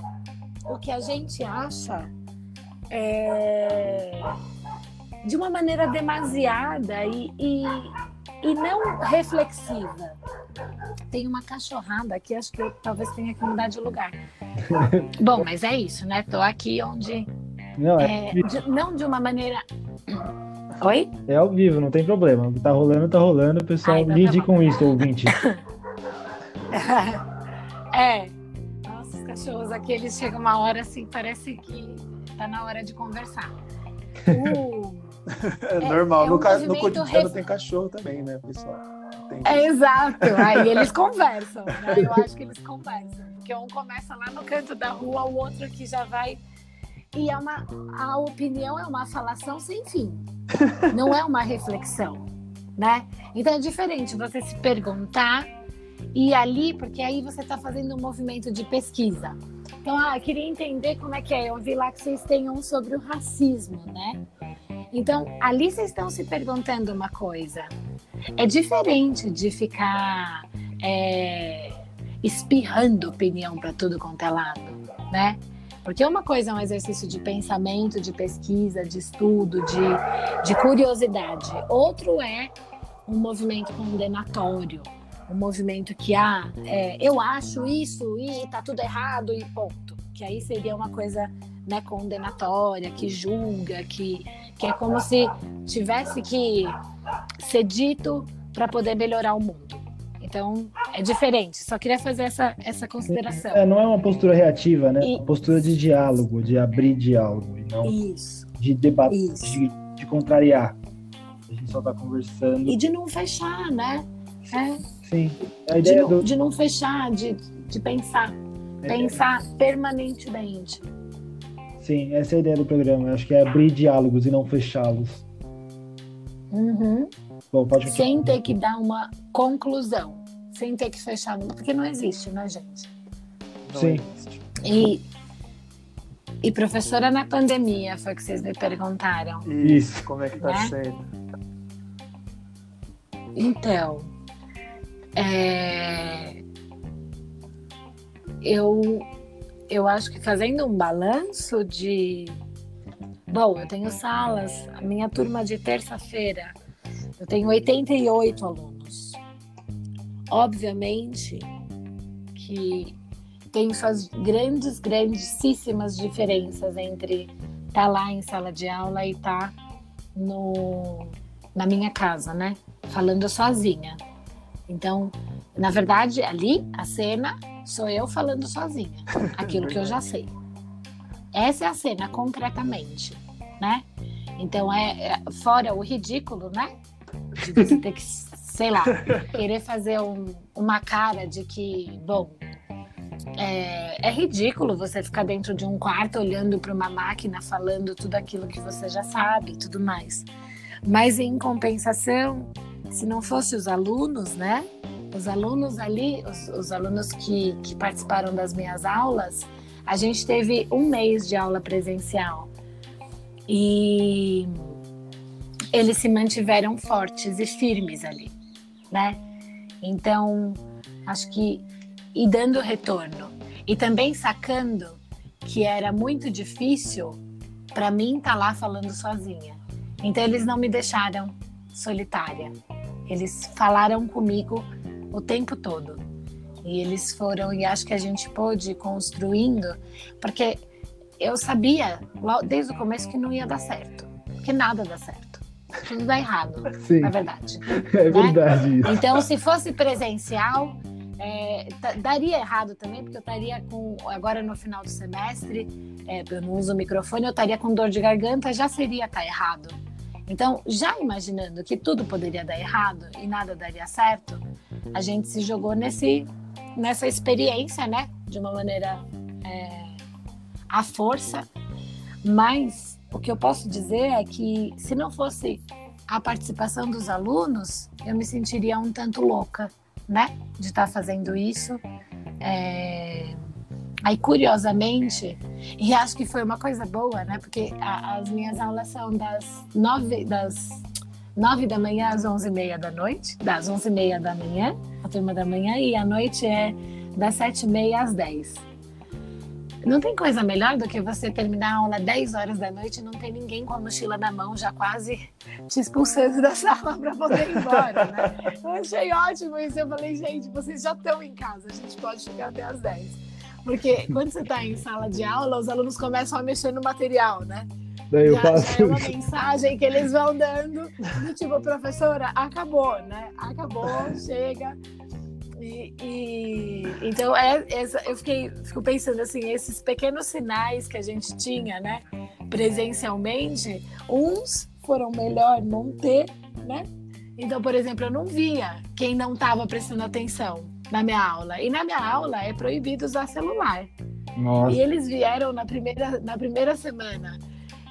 o que a gente acha é, de uma maneira demasiada e, e, e, não reflexiva. Tem uma cachorrada aqui, acho que eu talvez tenha que mudar de lugar. Bom, mas é isso, né? Tô aqui onde. Não, é, é de, não de uma maneira. Oi? É ao vivo, não tem problema. Tá rolando, tá rolando. O pessoal Ai, então lide tá com isso, ouvinte. é. Nossa, os cachorros aqui, eles chegam uma hora assim, parece que tá na hora de conversar. Uh, é, normal, é, um no, ca... no cotidiano tem cachorro também, né, pessoal? É exato, aí eles conversam, né? Eu acho que eles conversam. Porque um começa lá no canto da rua, o outro aqui já vai. E é uma, a opinião é uma falação sem fim. Não é uma reflexão, né? Então é diferente você se perguntar e ali, porque aí você está fazendo um movimento de pesquisa. Então, ah, queria entender como é que é. Eu vi lá que vocês têm um sobre o racismo, né? Então, ali vocês estão se perguntando uma coisa. É diferente de ficar é, espirrando opinião para tudo quanto é lado, né? Porque uma coisa é um exercício de pensamento, de pesquisa, de estudo, de, de curiosidade. Outro é um movimento condenatório, um movimento que ah, é, eu acho isso e tá tudo errado e ponto. Que aí seria uma coisa né, condenatória, que julga, que, que é como se tivesse que ser dito para poder melhorar o mundo. Então, É diferente. Só queria fazer essa, essa consideração. É, não é uma postura reativa, né? É uma postura de diálogo, de abrir diálogo, e não Isso. de debater, de, de contrariar. A gente só tá conversando. E de não fechar, né? É, Sim. A de, ideia não, do. de não fechar, de, de pensar. Pensar permanentemente. Sim, essa é a ideia do programa. Eu acho que é abrir diálogos e não fechá-los. Uhum. Bom, pode continuar. Sem ter que dar uma conclusão. Sem ter que fechar. Porque não existe, né, gente? Não Sim. existe. E, e professora na pandemia, foi o que vocês me perguntaram. Isso. Isso. Como é que tá Né? sendo? Então, é, eu, eu acho que fazendo um balanço de. Bom, eu tenho salas, a minha turma de terça-feira, eu tenho 88 alunos. Obviamente que tem suas grandes, grandíssimas diferenças entre estar lá em sala de aula e estar no, na minha casa, né? Falando sozinha. Então, na verdade, ali, a cena, sou eu falando sozinha. Aquilo que eu já sei. Essa é a cena, concretamente, né? Então, é, é- fora o ridículo, né? De você ter que, sei lá, querer fazer um- uma cara de que, bom, é, é ridículo você ficar dentro de um quarto olhando para uma máquina falando tudo aquilo que você já sabe e tudo mais. Mas em compensação, se não fosse os alunos, né? Os alunos ali, os, os alunos que, que participaram das minhas aulas, a gente teve um mês de aula presencial. E eles se mantiveram fortes e firmes ali, né? Então, acho que e dando retorno e também sacando que era muito difícil para mim estar lá falando sozinha. Então eles não me deixaram solitária. Eles falaram comigo o tempo todo. E eles foram e acho que a gente pôde ir construindo, porque eu sabia desde o começo que não ia dar certo, que nada dá certo. Tudo dá errado, Sim, na verdade. é verdade isso. Então, se fosse presencial, é, daria errado também, porque eu estaria com, agora no final do semestre, é, eu não uso o microfone, eu estaria com dor de garganta, já seria estar errado. Então, já imaginando que tudo poderia dar errado e nada daria certo, a gente se jogou nesse, nessa experiência, né? De uma maneira é, à força. Mas o que eu posso dizer é que se não fosse a participação dos alunos, eu me sentiria um tanto louca, né? De estar fazendo isso. É, Aí, curiosamente, e acho que foi uma coisa boa, né? Porque a- as minhas aulas são das nove, das nove da manhã às onze e meia da noite, das onze e meia da manhã, a turma da manhã, e a noite é das sete e meia às dez. Não tem coisa melhor do que você terminar a aula 10 horas da noite e não ter ninguém com a mochila na mão, já quase te expulsando da sala para poder ir embora, né? Eu achei ótimo isso. Eu falei, gente, vocês já estão em casa, a gente pode ficar até às 10. Porque quando você está em sala de aula, os alunos começam a mexer no material, né? Daí eu já, é uma mensagem que eles vão dando do tipo, professora, acabou, né? Acabou, chega. E, e- então é, essa, eu fiquei fico pensando assim, esses pequenos sinais que a gente tinha, né, presencialmente, uns foram melhor não ter, né? Então, por exemplo, eu não via quem não estava prestando atenção na minha aula. E na minha aula é proibido usar celular. Nossa, E eles vieram na primeira, na primeira semana.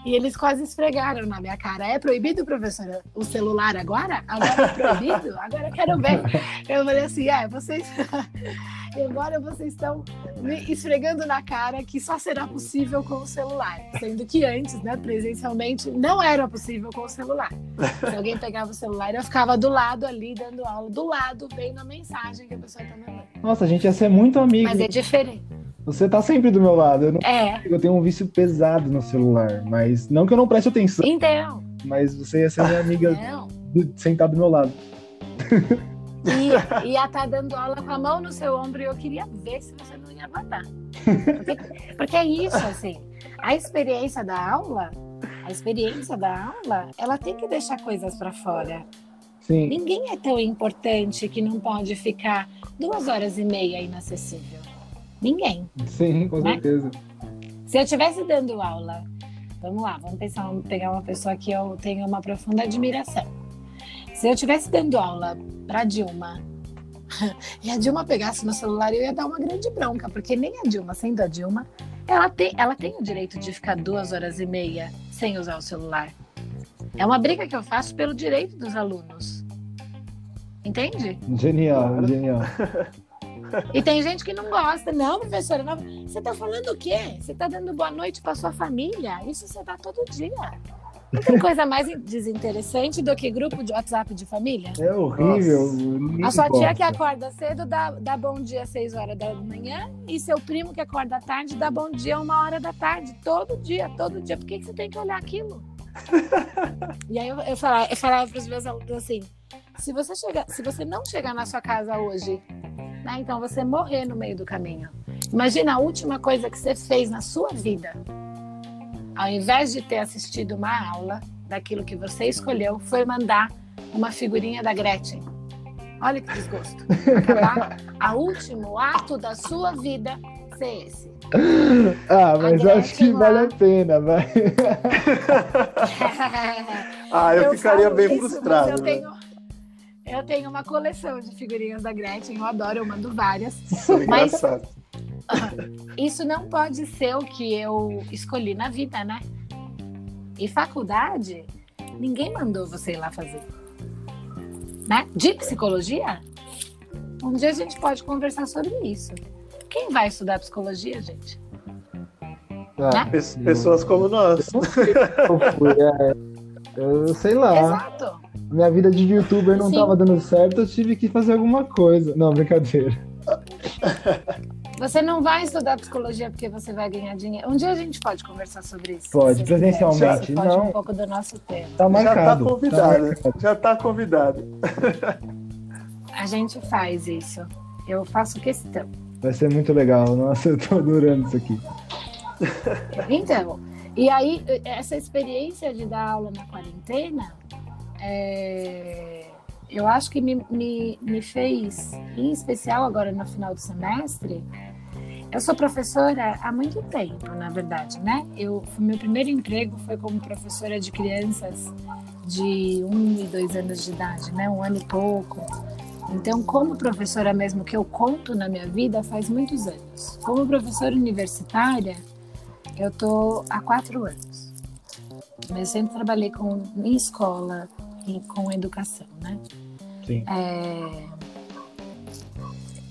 E eles quase esfregaram na minha cara. É proibido, professora, o celular agora? Agora é proibido? Agora eu quero ver. Eu falei assim, é, vocês... E agora vocês estão me esfregando na cara que só será possível com o celular. Sendo que antes, né, presencialmente, não era possível com o celular. Se alguém pegava o celular, eu ficava do lado ali, dando aula, do lado, vendo a mensagem que a pessoa está mandando. nossa, a gente ia ser muito amigo. Mas é diferente. Você tá sempre do meu lado. Eu, não- É, eu tenho um vício pesado no celular, mas não que eu não preste atenção, então, mas você ia ser minha amiga do, sentado do meu lado. Ia, ia estar dando aula com a mão no seu ombro e eu queria ver se você não ia matar. Porque, porque é isso, assim. A experiência da aula, a experiência da aula, ela tem que deixar coisas para fora. Sim, Ninguém é tão importante que não pode ficar duas horas e meia inacessível? Ninguém. Sim, com Né? certeza. Se eu estivesse dando aula, vamos lá, vamos pensar, vamos pegar uma pessoa que eu tenho uma profunda admiração. Se eu estivesse dando aula para Dilma e a Dilma pegasse no celular, eu ia dar uma grande bronca, porque nem a Dilma, sendo a Dilma, ela tem, ela tem o direito de ficar duas horas e meia sem usar o celular. É uma briga que eu faço pelo direito dos alunos. Entende? Genial, genial. E tem gente que não gosta. Não, professora, não. você está falando o quê? Você está dando boa noite para sua família? Isso você dá todo dia. Não tem coisa mais desinteressante do que grupo de WhatsApp de família? É horrível. A sua tia que acorda cedo dá, dá bom dia às 6 horas da manhã e seu primo que acorda tarde dá bom dia uma hora da tarde. Todo dia, todo dia. Por que, que você tem que olhar aquilo? e aí eu, eu falava, eu falava para os meus alunos assim: se você, chegar, se você não chegar na sua casa hoje, né, então você morrer no meio do caminho. Imagina a última coisa que você fez na sua vida. Ao invés de ter assistido uma aula daquilo que você escolheu, foi mandar uma figurinha da Gretchen. Olha que desgosto. Acabar a último ato da sua vida ser esse. Ah, mas acho que Gretchen vale lá. a pena, vai. Ah, eu, ficaria falo bem isso, frustrado. Eu né? tenho, eu tenho uma coleção de figurinhas da Gretchen, eu adoro, eu mando várias. São Mas- engraçados. Isso não pode ser o que eu escolhi na vida, né? E faculdade, ninguém mandou você ir lá fazer. Né? De psicologia? Um dia a gente pode conversar sobre isso. Quem vai estudar psicologia, gente? Ah, Pe- Pessoas como nós. eu fui, é. Eu sei lá. Exato. Minha vida de youtuber não Sim. tava dando certo, eu tive que fazer alguma coisa. Não, brincadeira. Você não vai estudar psicologia porque você vai ganhar dinheiro. Um dia a gente pode conversar sobre isso. Pode, se presencialmente. Pode não. um pouco do nosso tempo. Tá Já tá marcado. convidado. marcado. Já tá convidado. A gente faz isso. Eu faço questão. Vai ser muito legal. Nossa, eu tô adorando isso aqui. Então, e aí, essa experiência de dar aula na quarentena, é, eu acho que me, me, me fez, em especial agora no final do semestre, eu sou professora há muito tempo, na verdade, né? Eu, meu primeiro emprego foi como professora de crianças de um e dois anos de idade, né? Um ano e pouco. Então, como professora mesmo que eu conto na minha vida faz muitos anos. Como professora universitária, eu tô há quatro anos. Mas eu sempre trabalhei com em escola e com educação, né? Sim. É,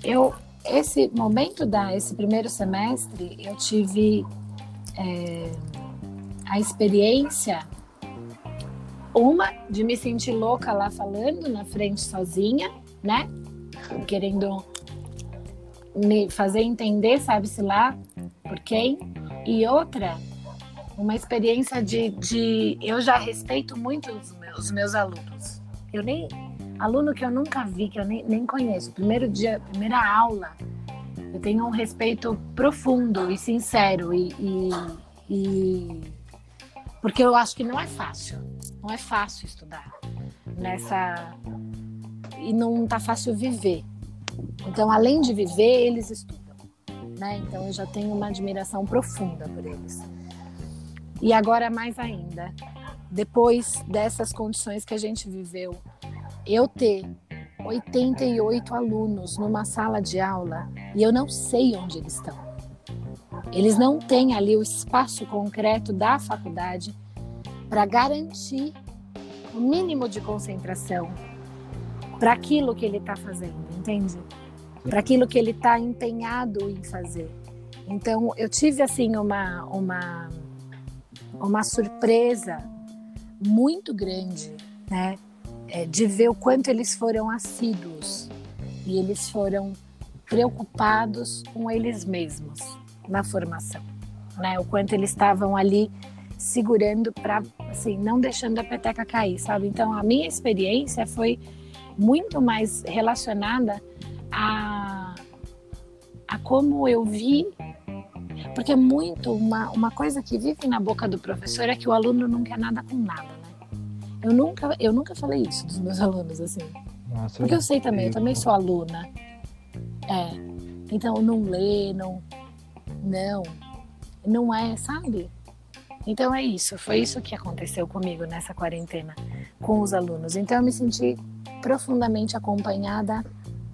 eu esse momento da esse primeiro semestre eu tive é, a experiência uma de me sentir louca lá falando na frente sozinha, né? Querendo me fazer entender, sabe-se lá por quem. E outra, uma experiência de, de. Eu já respeito muito os meus, os meus alunos. Eu nem. Aluno que eu nunca vi, que eu nem, nem conheço. Primeiro dia, primeira aula, eu tenho um respeito profundo e sincero. E, e, e- porque eu acho que não é fácil. Não é fácil estudar nessa. E não tá fácil viver. Então, além de viver, eles estudam. Né? Então, eu já tenho uma admiração profunda por eles. E agora, mais ainda, depois dessas condições que a gente viveu, eu ter 88 alunos numa sala de aula e eu não sei onde eles estão. Eles não têm ali o espaço concreto da faculdade para garantir o mínimo de concentração para aquilo que ele está fazendo, entende? Para aquilo que ele está empenhado em fazer. Então, eu tive assim uma uma uma surpresa muito grande, né? É, de ver o quanto eles foram assíduos e eles foram preocupados com eles mesmos na formação, né? O quanto eles estavam ali segurando para, assim, não deixando a peteca cair, sabe? Então, a minha experiência foi muito mais relacionada a, a como eu vi porque é muito uma, uma coisa que vive na boca do professor é que o aluno não quer nada com nada? Eu nunca, eu nunca falei isso dos meus alunos, assim. Nossa, Porque eu sei também, eu também sou aluna. É. Então não lê, não. Não. Não é, sabe? Então é isso. Foi isso que aconteceu comigo nessa quarentena com os alunos. Então eu me senti profundamente acompanhada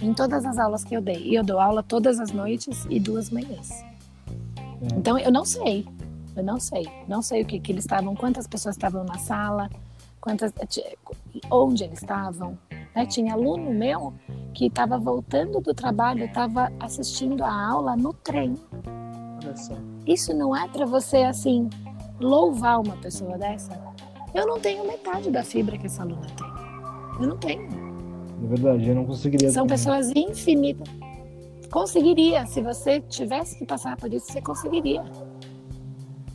em todas as aulas que eu dei. E eu dou aula todas as noites e duas manhãs. É. Então eu não sei. Eu não sei. Não sei o que, que eles estavam, quantas pessoas estavam na sala, quantas, onde eles estavam. Né? Tinha aluno meu que estava voltando do trabalho, estava assistindo a aula no trem. Isso não é para você assim louvar uma pessoa dessa? Eu não tenho metade da fibra que essa aluna tem. Eu não tenho. É verdade, eu não conseguiria. São pessoas infinitas. Conseguiria, se você tivesse que passar por isso, você conseguiria.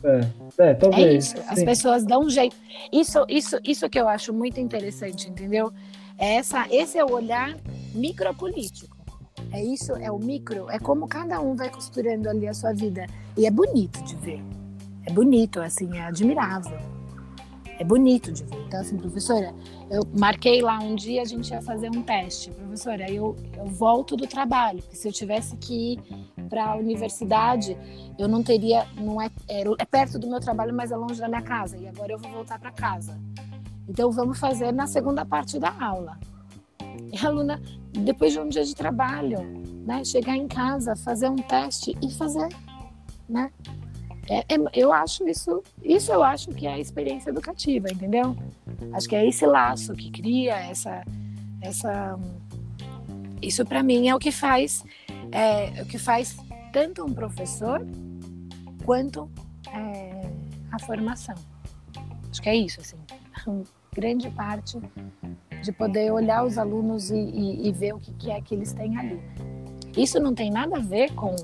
É, é talvez. É isso. As pessoas dão um jeito. Isso, isso, isso que eu acho muito interessante, entendeu? É essa, esse é o olhar micropolítico. É isso, é o micro, é como cada um vai costurando ali a sua vida. E é bonito de ver. É bonito, assim, é admirável. É bonito de ver. Então, assim, professora, eu marquei lá um dia a gente ia fazer um teste. Professora, eu, eu volto do trabalho, porque se eu tivesse que ir para a universidade, eu não teria, não é, é, é perto do meu trabalho, mas é longe da minha casa. E agora eu vou voltar para casa. Então vamos fazer na segunda parte da aula. E a aluna, depois de um dia de trabalho, né, chegar em casa, fazer um teste e fazer, né? É, é, eu acho isso, isso eu acho que é a experiência educativa, entendeu? Acho que é esse laço que cria essa, essa, isso para mim é o que faz, é, o que faz tanto um professor quanto é, a formação. Acho que é isso, assim grande parte de poder olhar os alunos e, e, e ver o que, que, é que eles têm ali. Isso não tem nada a ver com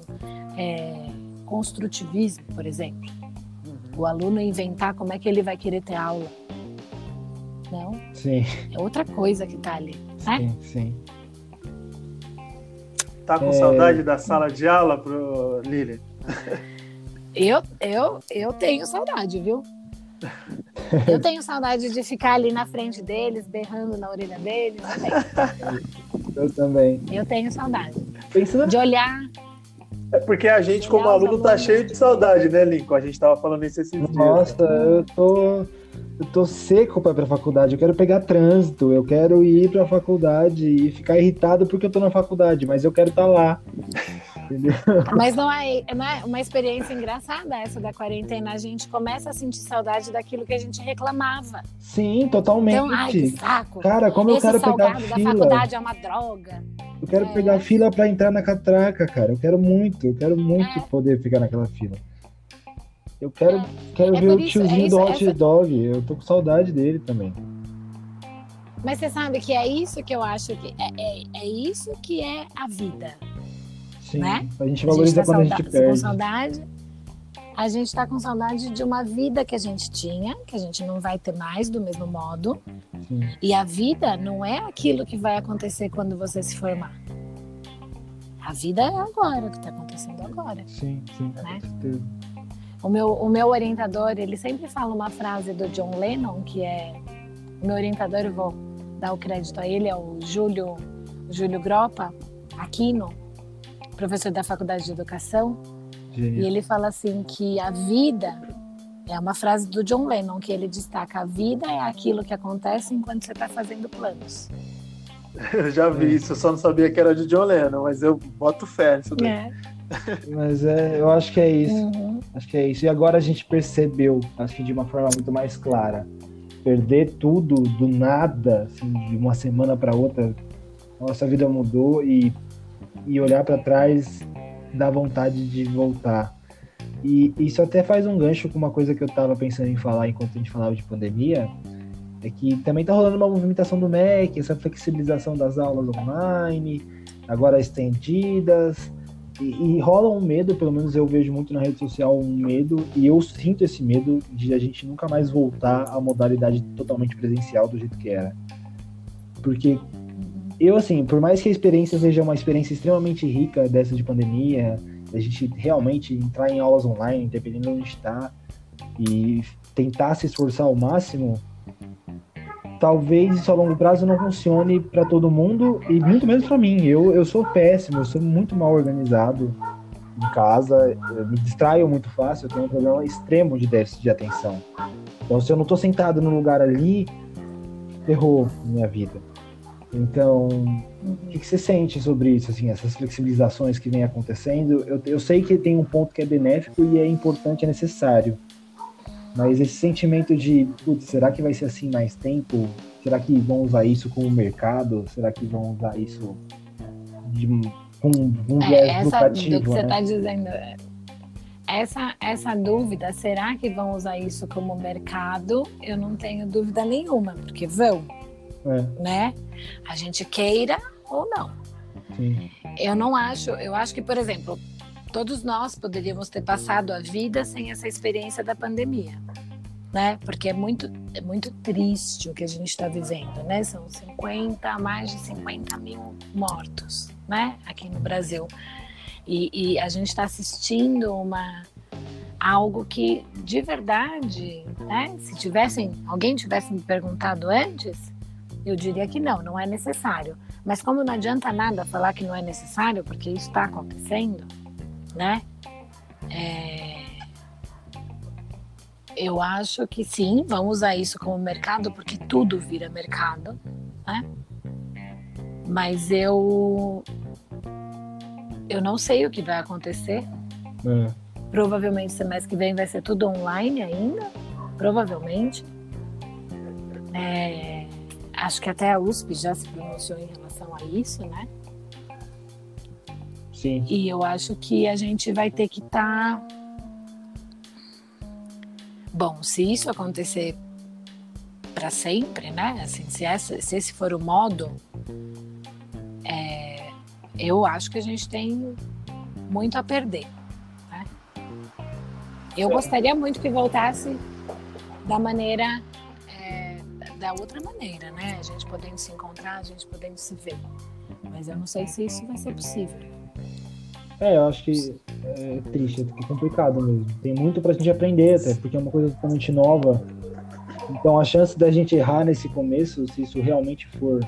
é, construtivismo, por exemplo. O aluno inventar como é que ele vai querer ter aula. Não? Sim. É outra coisa que está ali. Né? Sim, sim. Tá com é... saudade da sala de aula, pro Lili? Eu, eu, eu tenho saudade, viu? Eu tenho saudade de ficar ali na frente deles, berrando na orelha deles. Eu também. Eu tenho saudade. Pensa... De olhar. É porque a gente, como aluno, tá cheio de saudade, né, Lincoln? A gente tava falando isso esses dias. Nossa, eu tô. Eu tô seco para ir pra faculdade, eu quero pegar trânsito, eu quero ir pra faculdade e ficar irritado porque eu tô na faculdade, mas eu quero estar tá lá. Entendeu? Mas não é, não é uma experiência engraçada essa da quarentena. A gente começa a sentir saudade daquilo que a gente reclamava. Sim, totalmente. Então, ai, que saco. Cara, como Esse eu quero pegar fila. da faculdade é uma droga. Eu quero é. pegar fila para entrar na catraca, cara. Eu quero muito, eu quero muito é. poder ficar naquela fila. Eu quero, é. quero é ver o tiozinho isso, do hot essa... dog. Eu tô com saudade dele também. Mas você sabe que é isso que eu acho que é, é, é isso que é a vida. Sim, né? A gente valoriza a gente tá quando a gente perde. Com saudade. A gente está com saudade de uma vida que a gente tinha, que a gente não vai ter mais do mesmo modo. Sim. E a vida não é aquilo que vai acontecer quando você se formar. A vida é agora, o que está acontecendo agora. Sim, sim, né? O meu, o meu orientador, ele sempre fala uma frase do John Lennon, que é... O meu orientador, eu vou dar o crédito a ele, é o Júlio, Júlio Gropa Aquino professor da Faculdade de Educação, Genial. e ele fala assim que a vida é uma frase do John Lennon que ele destaca: a vida é aquilo que acontece enquanto você está fazendo planos. Eu já vi isso, eu só não sabia que era de John Lennon, mas eu boto fé nisso daí. É. Mas é, eu acho que é isso. Uhum. Acho que é isso. E agora a gente percebeu, acho que de uma forma muito mais clara. Perder tudo do nada, assim, de uma semana para outra, nossa vida mudou e e olhar para trás dá vontade de voltar. E isso até faz um gancho com uma coisa que eu estava pensando em falar enquanto a gente falava de pandemia, é que também está rolando uma movimentação do MEC, essa flexibilização das aulas online, agora estendidas, e, e, rola um medo, pelo menos eu vejo muito na rede social um medo, e eu sinto esse medo de a gente nunca mais voltar à modalidade totalmente presencial do jeito que era. Porque eu, assim, por mais que a experiência seja uma experiência extremamente rica dessa de pandemia, a gente realmente entrar em aulas online, dependendo de onde está, e tentar se esforçar ao máximo, talvez isso a longo prazo não funcione para todo mundo e muito menos para mim. Eu, eu sou péssimo, eu sou muito mal organizado em casa, me distraio muito fácil, eu tenho um problema extremo de déficit de atenção. Então, se eu não estou sentado no lugar ali, ferrou minha vida. Então, o que, que, você sente sobre isso, assim, essas flexibilizações que vem acontecendo? Eu, eu sei que tem um ponto que é benéfico e é importante, é necessário. Mas esse sentimento de, putz, será que vai ser assim mais tempo? Será que vão usar isso como mercado? Será que vão usar isso de, com um viés é, educativo? Do que né? você está dizendo, é, essa, essa dúvida, será que vão usar isso como mercado? Eu não tenho dúvida nenhuma, porque vão, é. né? A gente queira ou não. Sim. Eu não acho, eu acho que, por exemplo, todos nós poderíamos ter passado a vida sem essa experiência da pandemia, né? Porque é muito, é muito triste o que a gente está vivendo, né? São 50, mais de 50 mil mortos, né? Aqui no Brasil. E, e a gente está assistindo uma algo que, de verdade, né? Se tivessem, alguém tivesse me perguntado antes, eu diria que não, não é necessário. Mas como não adianta nada falar que não é necessário, porque isso está acontecendo, né? É... Eu acho que sim, vamos usar isso como mercado, porque tudo vira mercado, né? Mas eu eu não sei o que vai acontecer. É. Provavelmente semestre que vem vai ser tudo online ainda, provavelmente. É, acho que até a USP já se pronunciou em relação a isso, né? Sim. E eu acho que a gente vai ter que estar. Tá... Bom, se isso acontecer para sempre, né? Assim, se, essa, se esse for o modo, é, eu acho que a gente tem muito a perder. Né? Eu gostaria muito que voltasse da maneira da outra maneira, né? A gente podendo se encontrar, a gente podendo se ver. Mas eu não sei se isso vai ser possível. É, eu acho que é triste, é complicado mesmo. Tem muito pra gente aprender, até, porque é uma coisa totalmente nova. Então a chance da gente errar nesse começo, se isso realmente for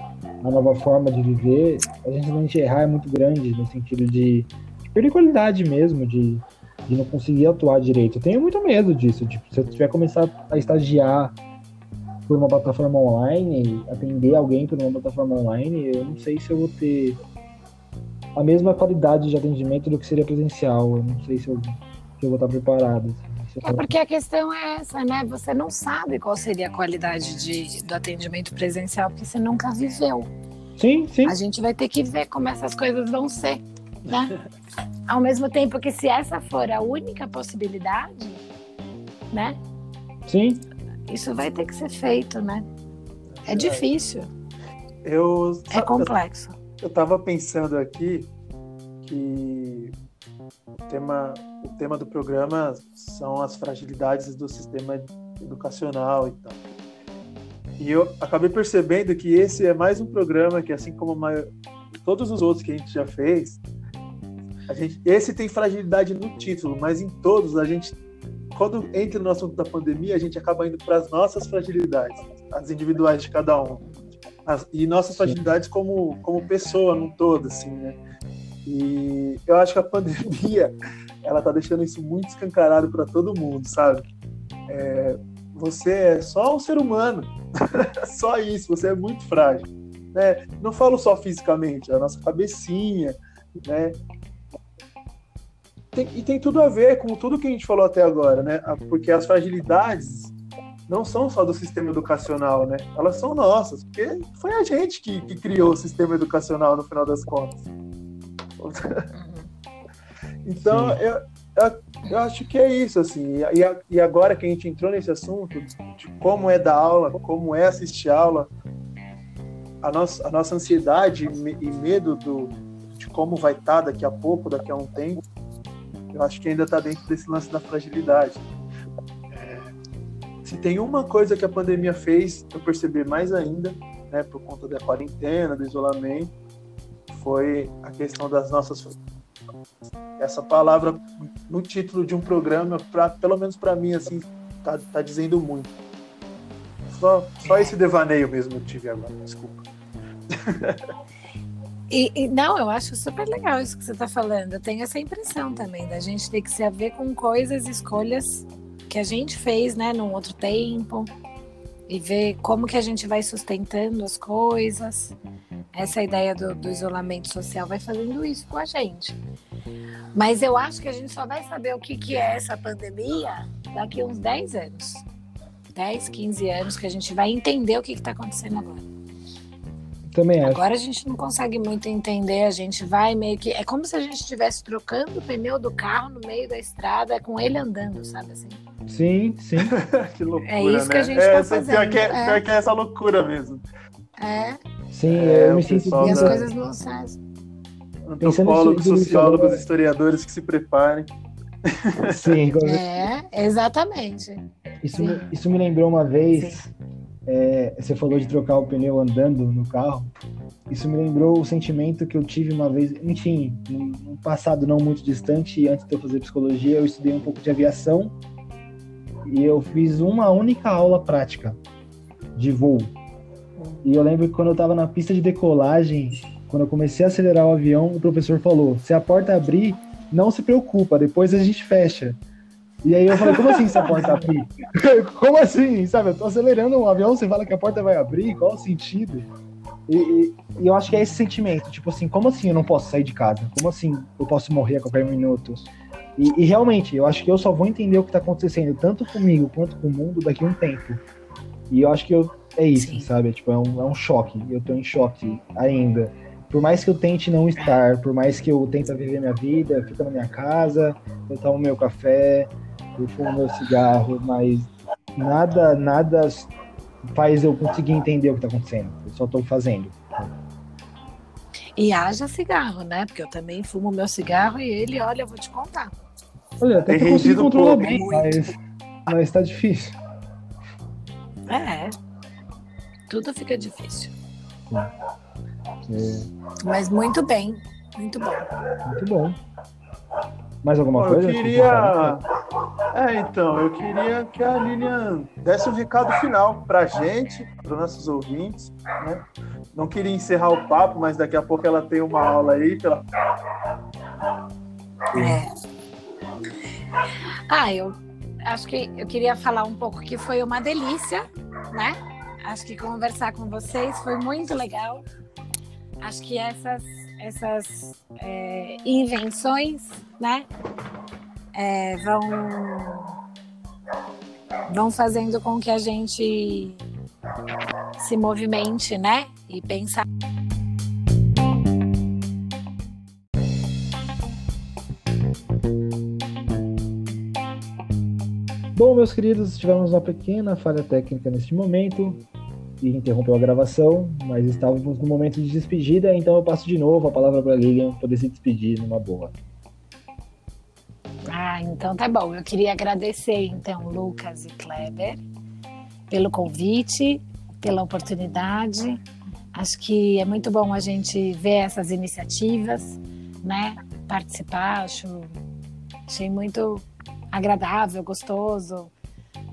a nova forma de viver, a chance da gente errar é muito grande, no sentido de, de perder qualidade mesmo, de, de não conseguir atuar direito. Eu tenho muito medo disso. Tipo, se eu tiver começar a estagiar por uma plataforma online, atender alguém por uma plataforma online, eu não sei se eu vou ter a mesma qualidade de atendimento do que seria presencial. Eu não sei se eu, se eu vou estar preparado. É porque a questão é essa, né? Você não sabe qual seria a qualidade de, do atendimento presencial, porque você nunca viveu. Sim, sim. A gente vai ter que ver como essas coisas vão ser, né? Ao mesmo tempo que se essa for a única possibilidade, né? Sim. Isso vai ter que ser feito, né? É difícil. Eu, é complexo. Eu estava pensando aqui que o tema, o tema do programa são as fragilidades do sistema educacional e tal. E eu acabei percebendo que esse é mais um programa que, assim como maior, todos os outros que a gente já fez, a gente, esse tem fragilidade no título, mas em todos a gente, quando entra no assunto da pandemia, a gente acaba indo para as nossas fragilidades, as individuais de cada um as, e nossas fragilidades como, como pessoa num todo, assim, né? E eu acho que a pandemia, ela tá deixando isso muito escancarado para todo mundo, sabe? É, você é só um ser humano, só isso, você é muito frágil. Né? Não falo só fisicamente, a nossa cabecinha, né? Tem, e tem tudo a ver com tudo que a gente falou até agora, né? Porque as fragilidades não são só do sistema educacional, né? Elas são nossas, porque foi a gente que, que criou o sistema educacional no final das contas. então, eu, eu, eu, acho que é isso, assim. E, e agora que a gente entrou nesse assunto de como é dar aula, como é assistir aula, a nossa, a nossa ansiedade e medo do, de como vai estar daqui a pouco, daqui a um tempo, eu acho que ainda está dentro desse lance da fragilidade. Se tem uma coisa que a pandemia fez eu perceber mais ainda, né, por conta da quarentena, do isolamento, foi a questão das nossas essa palavra no título de um programa, pra, pelo menos para mim assim, tá, tá dizendo muito. Só, só esse devaneio mesmo eu tive agora, desculpa. E, e, não, eu acho super legal isso que você está falando. Eu tenho essa impressão também da gente ter que se haver com coisas, escolhas que a gente fez, né, num outro tempo e ver como que a gente vai sustentando as coisas. Essa ideia do, do isolamento social vai fazendo isso com a gente. Mas eu acho que a gente só vai saber o que, que é essa pandemia daqui a uns 10 anos. 10, 15 anos que a gente vai entender o que está acontecendo agora. Também acho. Agora a gente não consegue muito entender, a gente vai meio que. É como se a gente estivesse trocando o pneu do carro no meio da estrada, com ele andando, sabe assim? Sim, sim. que loucura, É isso né? que a gente é, tá essa- fazendo, Pior que, é, é. pior que é essa loucura mesmo. É, Sim, É, eu me o sinto pessoal e as da- coisas não saem. Antropólogos, sociólogos, historiadores que se preparem. Sim, É, exatamente. Isso, me- isso me lembrou uma vez, Sim. É, você falou de trocar o pneu andando no carro. Isso me lembrou o sentimento que eu tive uma vez, enfim, num passado não muito distante, antes de eu fazer psicologia, eu estudei um pouco de aviação e eu fiz uma única aula prática de voo. E eu lembro que quando eu estava na pista de decolagem, quando eu comecei a acelerar o avião, o professor falou: se a porta abrir, não se preocupa, depois a gente fecha. E aí eu falei, como assim se a porta abrir? como assim? Sabe, eu tô acelerando um avião, você fala que a porta vai abrir, qual o sentido? E, e- e eu acho que é esse sentimento, tipo assim, como assim eu não posso sair de casa? Como assim eu posso morrer a qualquer minuto? E, e realmente, eu acho que eu só vou entender o que tá acontecendo, tanto comigo quanto com o mundo, daqui a um tempo. E eu acho que eu, é isso, Sim. sabe? Tipo, é um, é um choque. Eu tô em choque ainda. Por mais que eu tente não estar, por mais que eu tente viver minha vida, eu fico na minha casa, eu tomo meu café, eu fumo meu cigarro, mas nada, nada faz eu conseguir entender o que tá acontecendo. Eu só tô fazendo. E haja cigarro, né? Porque eu também fumo meu cigarro e ele, olha, eu vou te contar. Olha, até Tem que eu consegui rendido controlar bem, Muito. mas, mas tá difícil. É. Tudo fica difícil. É, Mas muito bem. Muito bom. muito bom. Mais alguma Bom, eu coisa? queria. É, então, eu queria que a Lilian desse um recado final pra gente, para nossos ouvintes, né? Não queria encerrar o papo, mas daqui a pouco ela tem uma aula aí pela. É. Ah, eu acho que eu queria falar um pouco que foi uma delícia, né? Acho que conversar com vocês foi muito legal. Acho que essas, essas é, invenções, né? é, vão, vão fazendo com que a gente se movimente, né? E pensar. Bom, meus queridos, tivemos uma pequena falha técnica neste momento e interrompeu a gravação, mas estávamos no momento de despedida, então eu passo de novo a palavra para Lilian poder se despedir numa boa. Ah, então tá bom. Eu queria agradecer, então, Lucas e Kleber, pelo convite, pela oportunidade. Acho que é muito bom a gente ver essas iniciativas, né? Participar, acho, achei muito agradável, gostoso,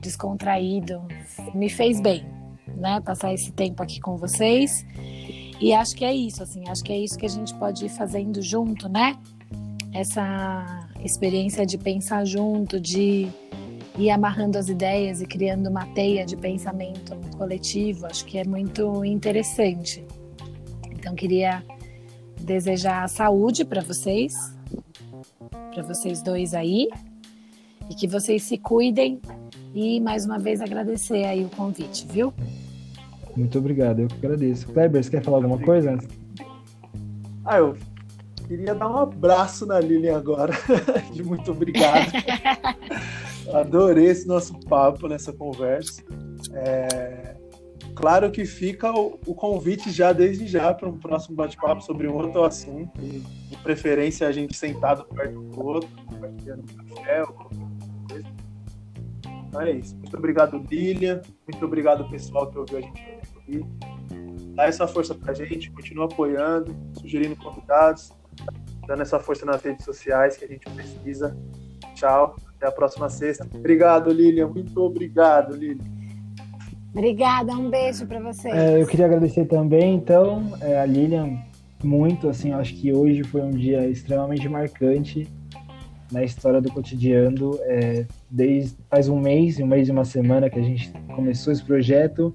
descontraído. Me fez bem, né? Passar esse tempo aqui com vocês. E acho que é isso, assim, acho que é isso que a gente pode ir fazendo junto, né? Essa experiência de pensar junto, de ir amarrando as ideias e criando uma teia de pensamento coletivo, acho que é muito interessante. Então, queria desejar saúde para vocês, para vocês dois aí, e que vocês se cuidem. E mais uma vez agradecer aí o convite, viu? Muito obrigado, eu que agradeço. Kleber, você quer falar alguma coisa? Ah, eu queria dar um abraço na Lilian agora. de muito obrigado. Adorei esse nosso papo nessa conversa. É, Claro que fica o, o convite já desde já para um próximo bate-papo sobre um outro assunto. E, de preferência a gente sentado perto do outro, compartilhando um café ou qualquer coisa. Então é isso. Muito obrigado, Lilian. Muito obrigado, pessoal, que ouviu a gente aqui. Dá essa força pra gente, continua apoiando, sugerindo convidados, dando essa força nas redes sociais que a gente precisa. Tchau, até a próxima sexta. Obrigado, Lilian. Muito obrigado, Lilian. Obrigada, um beijo para você. É, eu queria agradecer também, então, é, a Lilian, muito, assim, acho que hoje foi um dia extremamente marcante na história do cotidiano. É, desde faz um mês, um mês e uma semana que a gente começou esse projeto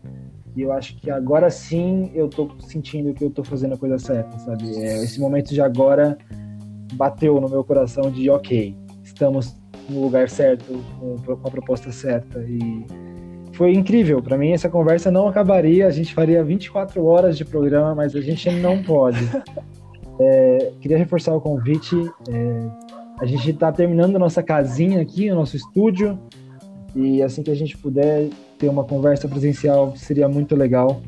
e eu acho que agora sim eu tô sentindo que eu tô fazendo a coisa certa, sabe? É, esse momento de agora bateu no meu coração de ok, estamos no lugar certo, com a proposta certa e foi incrível. Para mim, essa conversa não acabaria. A gente faria 24 horas de programa, mas a gente não pode. É, queria reforçar o convite. É, a gente está terminando a nossa casinha aqui, o nosso estúdio. E assim que a gente puder ter uma conversa presencial, seria muito legal.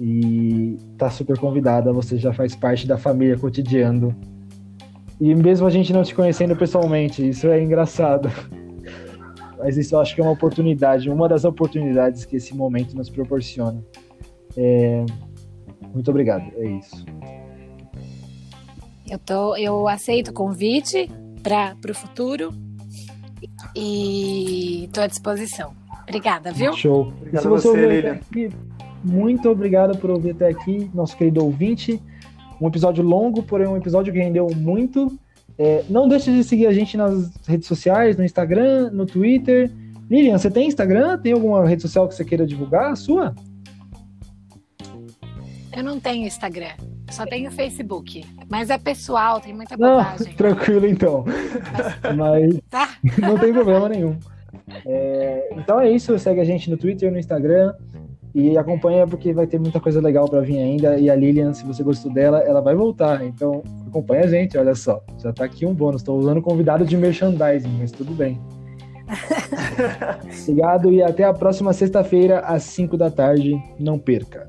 E tá super convidada. Você já faz parte da família cotidiano. E mesmo a gente não te conhecendo pessoalmente, isso é engraçado. Mas isso eu acho que é uma oportunidade, uma das oportunidades que esse momento nos proporciona. É... Muito obrigado, é isso. Eu, tô, eu aceito o convite para o futuro e estou à disposição. Obrigada, viu? Show. Obrigado se você, você aqui, muito obrigado por ouvir até aqui, nosso querido ouvinte. Um episódio longo, porém um episódio que rendeu muito. É, não deixe de seguir a gente nas redes sociais, no Instagram, no Twitter. Lilian, você tem Instagram? Tem alguma rede social que você queira divulgar? A sua? Eu não tenho Instagram, só tenho Facebook. Mas é pessoal, tem muita bobagem. Não, tranquilo então. Mas tá. não tem problema nenhum. É, então é isso, segue a gente no Twitter, no Instagram. E acompanha porque vai ter muita coisa legal para vir ainda. E a Lilian, se você gostou dela, ela vai voltar. Então acompanha a gente, olha só. Já tá aqui um bônus. Estou usando convidado de merchandising, mas tudo bem. Obrigado e até a próxima sexta-feira, às 5 da tarde. Não perca.